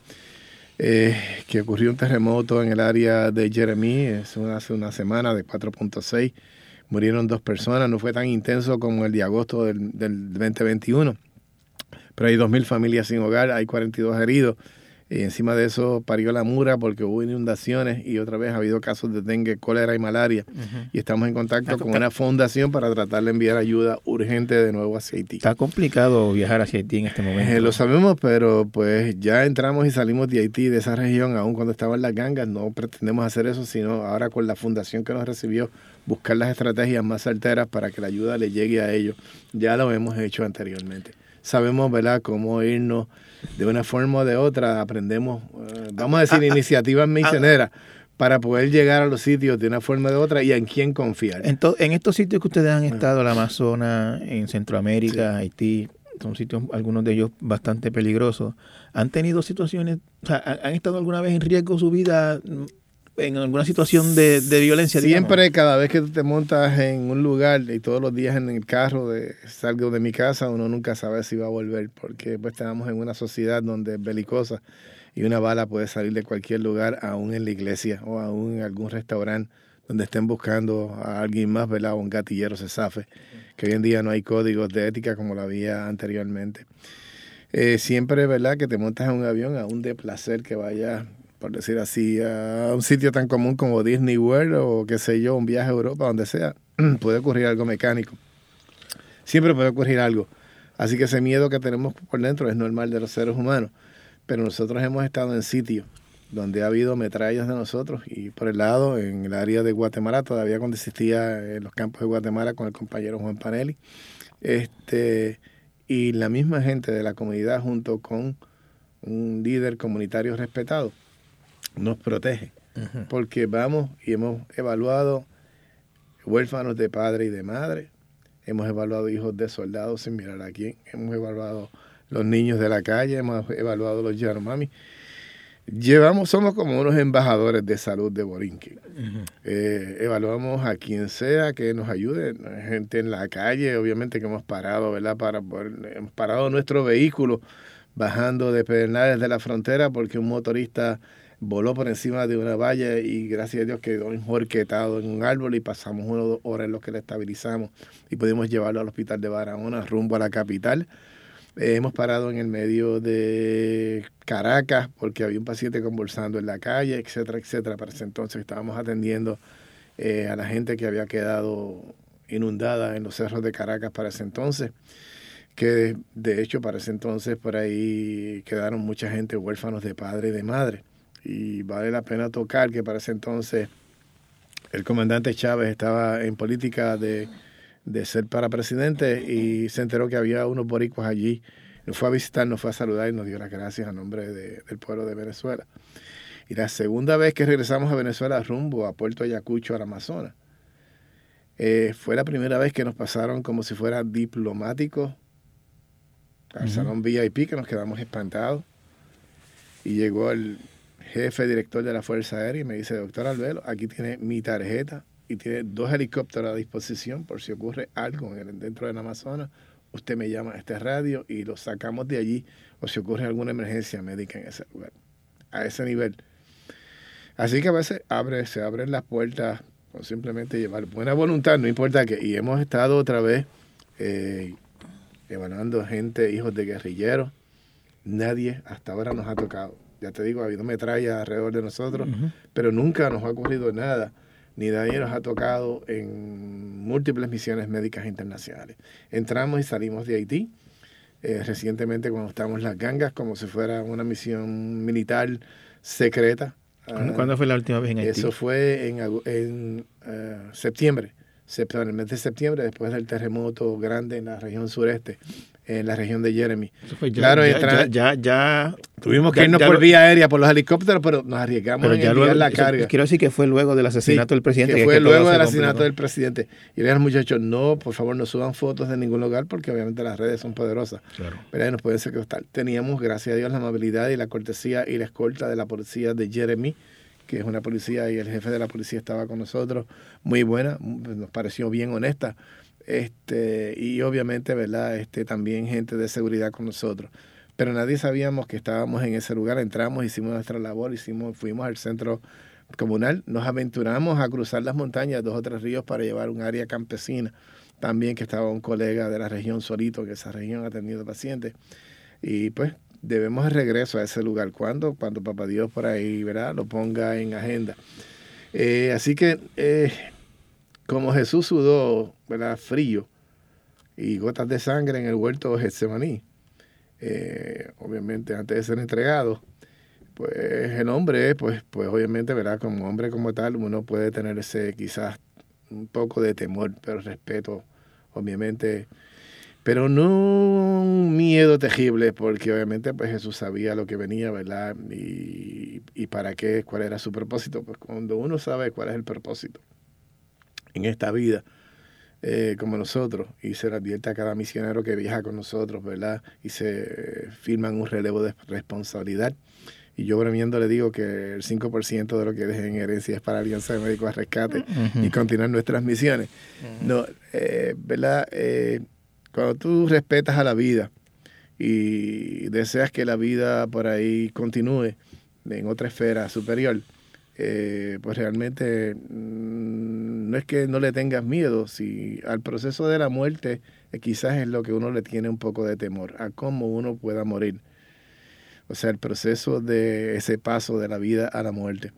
Eh, que ocurrió un terremoto en el área de Jeremy hace una semana de 4.6. Murieron dos personas, no fue tan intenso como el de agosto del, del 2021, pero hay 2.000 familias sin hogar, hay 42 heridos. Y encima de eso parió la mura porque hubo inundaciones y otra vez ha habido casos de dengue, cólera y malaria. Y estamos en contacto con una fundación para tratar de enviar ayuda urgente de nuevo hacia Haití. Está complicado viajar hacia Haití en este momento. Eh, lo sabemos, pero pues ya entramos y salimos de Haití, de esa región, aún cuando estaban las gangas. No pretendemos hacer eso, sino ahora con la fundación que nos recibió, buscar las estrategias más certeras para que la ayuda le llegue a ellos. Ya lo hemos hecho anteriormente. Sabemos, ¿verdad?, cómo irnos de una forma o de otra aprendemos, eh, vamos a decir, ah, ah, iniciativas ah, misioneras para poder llegar a los sitios de una forma o de otra y en quién confiar. En, en estos sitios que ustedes han estado, el Amazonas, en Centroamérica, Haití, son sitios, algunos de ellos bastante peligrosos, ¿han tenido situaciones, o sea, han estado alguna vez en riesgo su vida en alguna situación de, violencia. Siempre, cada vez que te montas en un lugar y todos los días en el carro de salgo de mi casa, uno nunca sabe si va a volver, porque pues estamos en una sociedad donde es belicosa y una bala puede salir de cualquier lugar, aún en la iglesia o aún en algún restaurante donde estén buscando a alguien más, ¿verdad? O un gatillero se zafe, que hoy en día no hay códigos de ética como lo había anteriormente. Eh, siempre, ¿verdad? Que te montas en un avión, aún de placer que vaya por decir así, a un sitio tan común como Disney World o qué sé yo, un viaje a Europa, donde sea, puede ocurrir algo mecánico. Siempre puede ocurrir algo. Así que ese miedo que tenemos por dentro es normal de los seres humanos. Pero nosotros hemos estado en sitios donde ha habido metrallas de nosotros y por el lado, en el área de Guatemala, todavía cuando existía en los campos de Guatemala con el compañero Juan Panelli, este, y la misma gente de la comunidad junto con un líder comunitario respetado, nos protege. Porque vamos y hemos evaluado huérfanos de padre y de madre, hemos evaluado hijos de soldados sin mirar a quién, hemos evaluado los niños de la calle, hemos evaluado los Yanomami. Llevamos, somos como unos embajadores de salud de Borinquen. Eh, evaluamos a quien sea que nos ayude, gente en la calle, obviamente que hemos parado, ¿verdad? Para hemos parado nuestro vehículo bajando de Pedernales de la frontera porque un motorista voló por encima de una valla y gracias a Dios quedó enjorquetado en un árbol y pasamos una o dos horas en los que le estabilizamos y pudimos llevarlo al hospital de Barahona rumbo a la capital. Eh, hemos parado en el medio de Caracas porque había un paciente convulsando en la calle, etcétera, etcétera. Para ese entonces estábamos atendiendo eh, a la gente que había quedado inundada en los cerros de Caracas para ese entonces que de hecho para ese entonces por ahí quedaron mucha gente huérfanos de padre y de madre y vale la pena tocar que para ese entonces el comandante Chávez estaba en política de, ser para presidente y se enteró que había unos boricuas allí. Nos fue a visitar, nos fue a saludar y nos dio las gracias a nombre del pueblo de Venezuela. Y la segunda vez que regresamos a Venezuela rumbo a Puerto Ayacucho, al Amazonas, eh, fue la primera vez que nos pasaron como si fuera diplomáticos al salón VIP, que nos quedamos espantados. Y llegó el jefe director de la Fuerza Aérea y me dice, doctor Albelo, aquí tiene mi tarjeta y tiene dos helicópteros a disposición por si ocurre algo dentro del Amazonas. Usted me llama a este radio y lo sacamos de allí o si ocurre alguna emergencia médica en ese lugar. A ese nivel. Así que a veces se abren las puertas con simplemente llevar buena voluntad, no importa qué. Y hemos estado otra vez eh, evaluando gente, hijos de guerrilleros. Nadie hasta ahora nos ha tocado ya te digo, ha habido metralla alrededor de nosotros, pero nunca nos ha ocurrido nada, ni nadie nos ha tocado en múltiples misiones médicas internacionales. Entramos y salimos de Haití. Eh, recientemente cuando estamos en las gangas, como si fuera una misión militar secreta. ¿Cuándo, ah, fue la última vez en Haití? Eso fue en, en uh, septiembre, en el mes de septiembre, después del terremoto grande en la región sureste en la región de Jeremy. claro, ya, ya, tuvimos que irnos por vía aérea por los helicópteros, pero nos arriesgamos en enviar la carga. Quiero decir que fue luego del asesinato del presidente. Que fue luego del asesinato del presidente. Y le muchachos, no, por favor, no suban fotos de ningún lugar porque obviamente las redes son poderosas. Claro. Pero nos pueden secuestrar. Teníamos, gracias a Dios, la amabilidad y la cortesía y la escolta de la policía de Jeremy que es una policía y el jefe de la policía estaba con nosotros, muy buena, nos pareció bien honesta este, y obviamente, ¿verdad? Este, también gente de seguridad con nosotros. Pero nadie sabíamos que estábamos en ese lugar. Entramos, hicimos nuestra labor, hicimos, fuimos al centro comunal, nos aventuramos a cruzar las montañas, dos o tres ríos para llevar un área campesina. También que estaba un colega de la región solito, que esa región ha tenido pacientes. Y pues debemos de regreso a ese lugar. ¿Cuándo? Cuando Papá Dios por ahí, ¿verdad? Lo ponga en agenda. Eh, así que eh, como Jesús sudó, ¿verdad? Frío y gotas de sangre en el huerto de Getsemaní, eh, obviamente antes de ser entregado, pues el hombre, pues, pues obviamente, ¿verdad? Como hombre como tal, uno puede tener ese quizás un poco de temor, pero respeto, obviamente, pero no un miedo terrible, porque obviamente pues Jesús sabía lo que venía, ¿verdad? Y, y para qué, cuál era su propósito, pues cuando uno sabe cuál es el propósito, en esta vida eh, como nosotros y se le advierte a cada misionero que viaja con nosotros, ¿verdad? Y se firman un relevo de responsabilidad. Y yo bromeando le digo que el 5% de lo que dejen en herencia es para Alianza de Médicos a Rescate y continuar nuestras misiones. No, eh, ¿verdad? Eh, cuando tú respetas a la vida y deseas que la vida por ahí continúe en otra esfera superior, pues realmente no es que no le tengas miedo, si al proceso de la muerte eh, quizás es lo que uno le tiene un poco de temor, a cómo uno pueda morir. O sea, el proceso de ese paso de la vida a la muerte.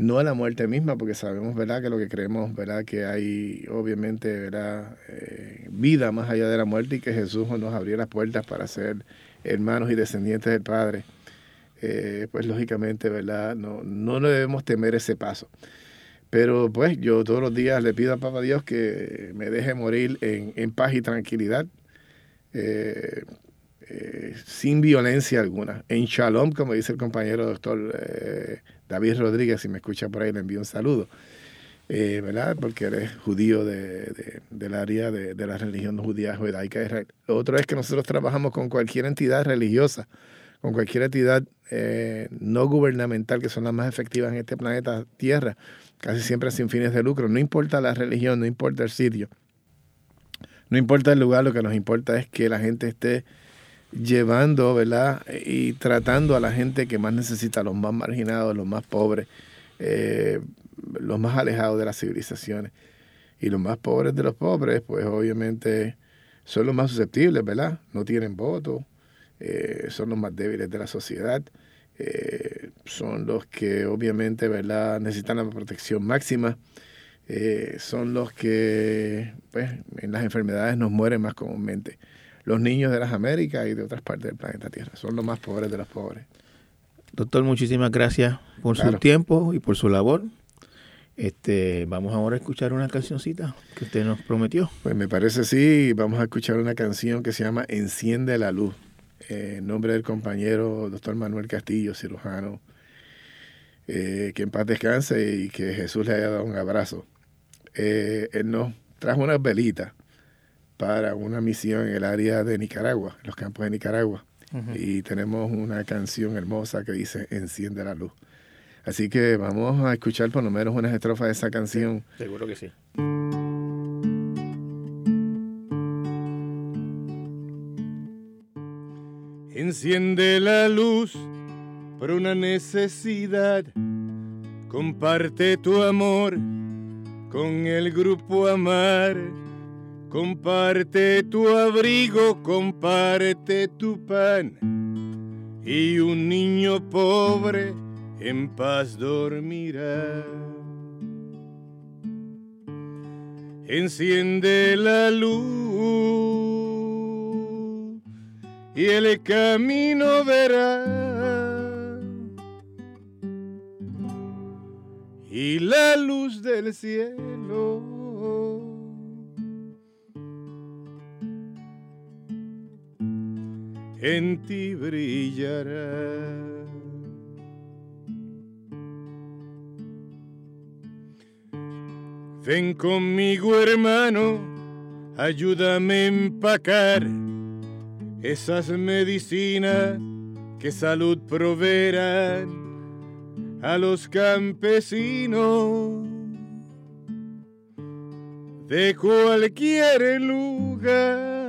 No a la muerte misma, porque sabemos, ¿verdad?, que lo que creemos, ¿verdad?, que hay obviamente, ¿verdad?, eh, vida más allá de la muerte y que Jesús nos abrió las puertas para ser hermanos y descendientes del Padre. Eh, pues lógicamente, ¿verdad?, no, no debemos temer ese paso. Pero pues yo todos los días le pido a Papá Dios que me deje morir en, paz y tranquilidad, eh, eh, sin violencia alguna, en shalom, como dice el compañero doctor eh, David Rodríguez, si me escucha por ahí le envío un saludo, ¿verdad? Porque él es judío de, del área de, la religión judía judaica de Israel. Otro es que nosotros trabajamos con cualquier entidad religiosa, con cualquier entidad no gubernamental, que son las más efectivas en este planeta Tierra, casi siempre sin fines de lucro. No importa la religión, no importa el sitio, no importa el lugar, lo que nos importa es que la gente esté llevando, ¿verdad? Y tratando a la gente que más necesita, los más marginados, los más pobres, eh, los más alejados de las civilizaciones. Y los más pobres de los pobres, pues obviamente son los más susceptibles, ¿verdad? No tienen voto, eh, son los más débiles de la sociedad, eh, son los que obviamente, ¿verdad? Necesitan la protección máxima. son los que pues, en las enfermedades nos mueren más comúnmente los niños de las Américas y de otras partes del planeta Tierra. Son los más pobres de los pobres. Doctor, muchísimas gracias por su tiempo y por su labor. Este, vamos ahora a escuchar una cancioncita que usted nos prometió. Pues me parece sí, vamos a escuchar una canción que se llama Enciende la luz. Eh, en nombre del compañero doctor Manuel Castillo, cirujano, eh, que en paz descanse y que Jesús le haya dado un abrazo. Eh, él nos trajo unas velitas para una misión en el área de Nicaragua, en los campos de Nicaragua. Y tenemos una canción hermosa que dice Enciende la luz. Así que vamos a escuchar por lo menos unas estrofas de esa canción. seguro que sí. Enciende la luz por una necesidad. Comparte tu amor con el grupo Amar Comparte tu abrigo, comparte tu pan, y un niño pobre en paz dormirá. Enciende la luz y el camino verá. Y la luz del cielo en ti brillará. Ven conmigo hermano, ayúdame a empacar esas medicinas que salud proveerán a los campesinos de cualquier lugar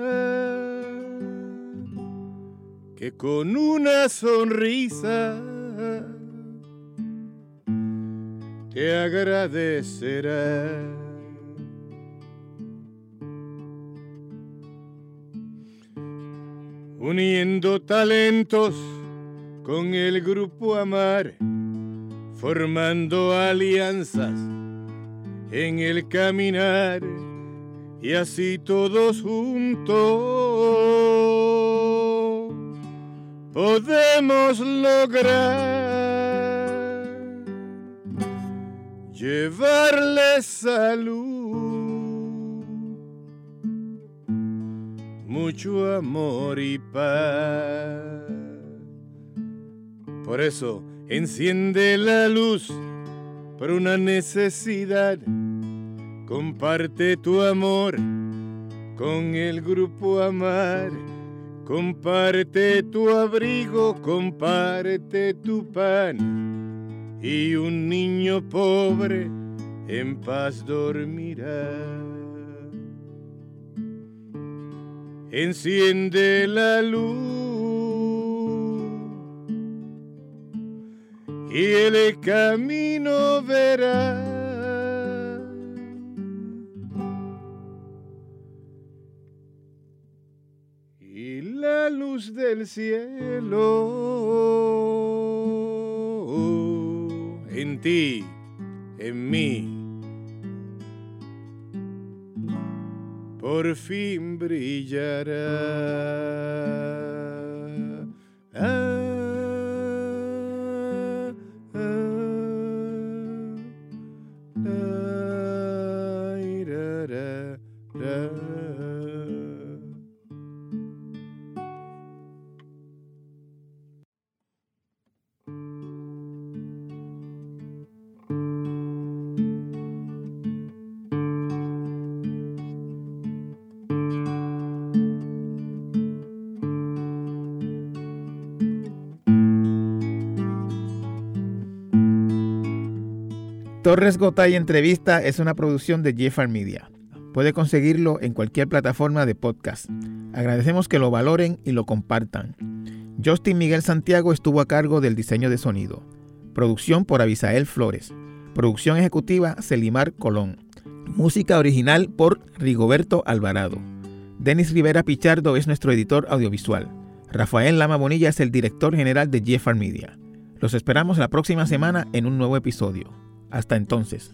que con una sonrisa te agradecerá. Uniendo talentos con el grupo Amar, formando alianzas en el caminar y así todos juntos podemos lograr llevarle salud, mucho amor y paz. Por eso enciende la luz por una necesidad. Comparte tu amor con el grupo Amar Comparte tu abrigo, comparte tu pan, y un niño pobre en paz dormirá. Enciende la luz y el camino verá del cielo. En ti, en mí, por fin brillará. Torres Gotay Entrevista es una producción de Jeffar Media. Puede conseguirlo en cualquier plataforma de podcast. Agradecemos que lo valoren y lo compartan. Justin Miguel Santiago estuvo a cargo del diseño de sonido. Producción por Abisael Flores. Producción ejecutiva Celimar Colón. Música original por Rigoberto Alvarado. Denis Rivera Pichardo es nuestro editor audiovisual. Rafael Lama Bonilla es el director general de Jeffar Media. Los esperamos la próxima semana en un nuevo episodio. Hasta entonces.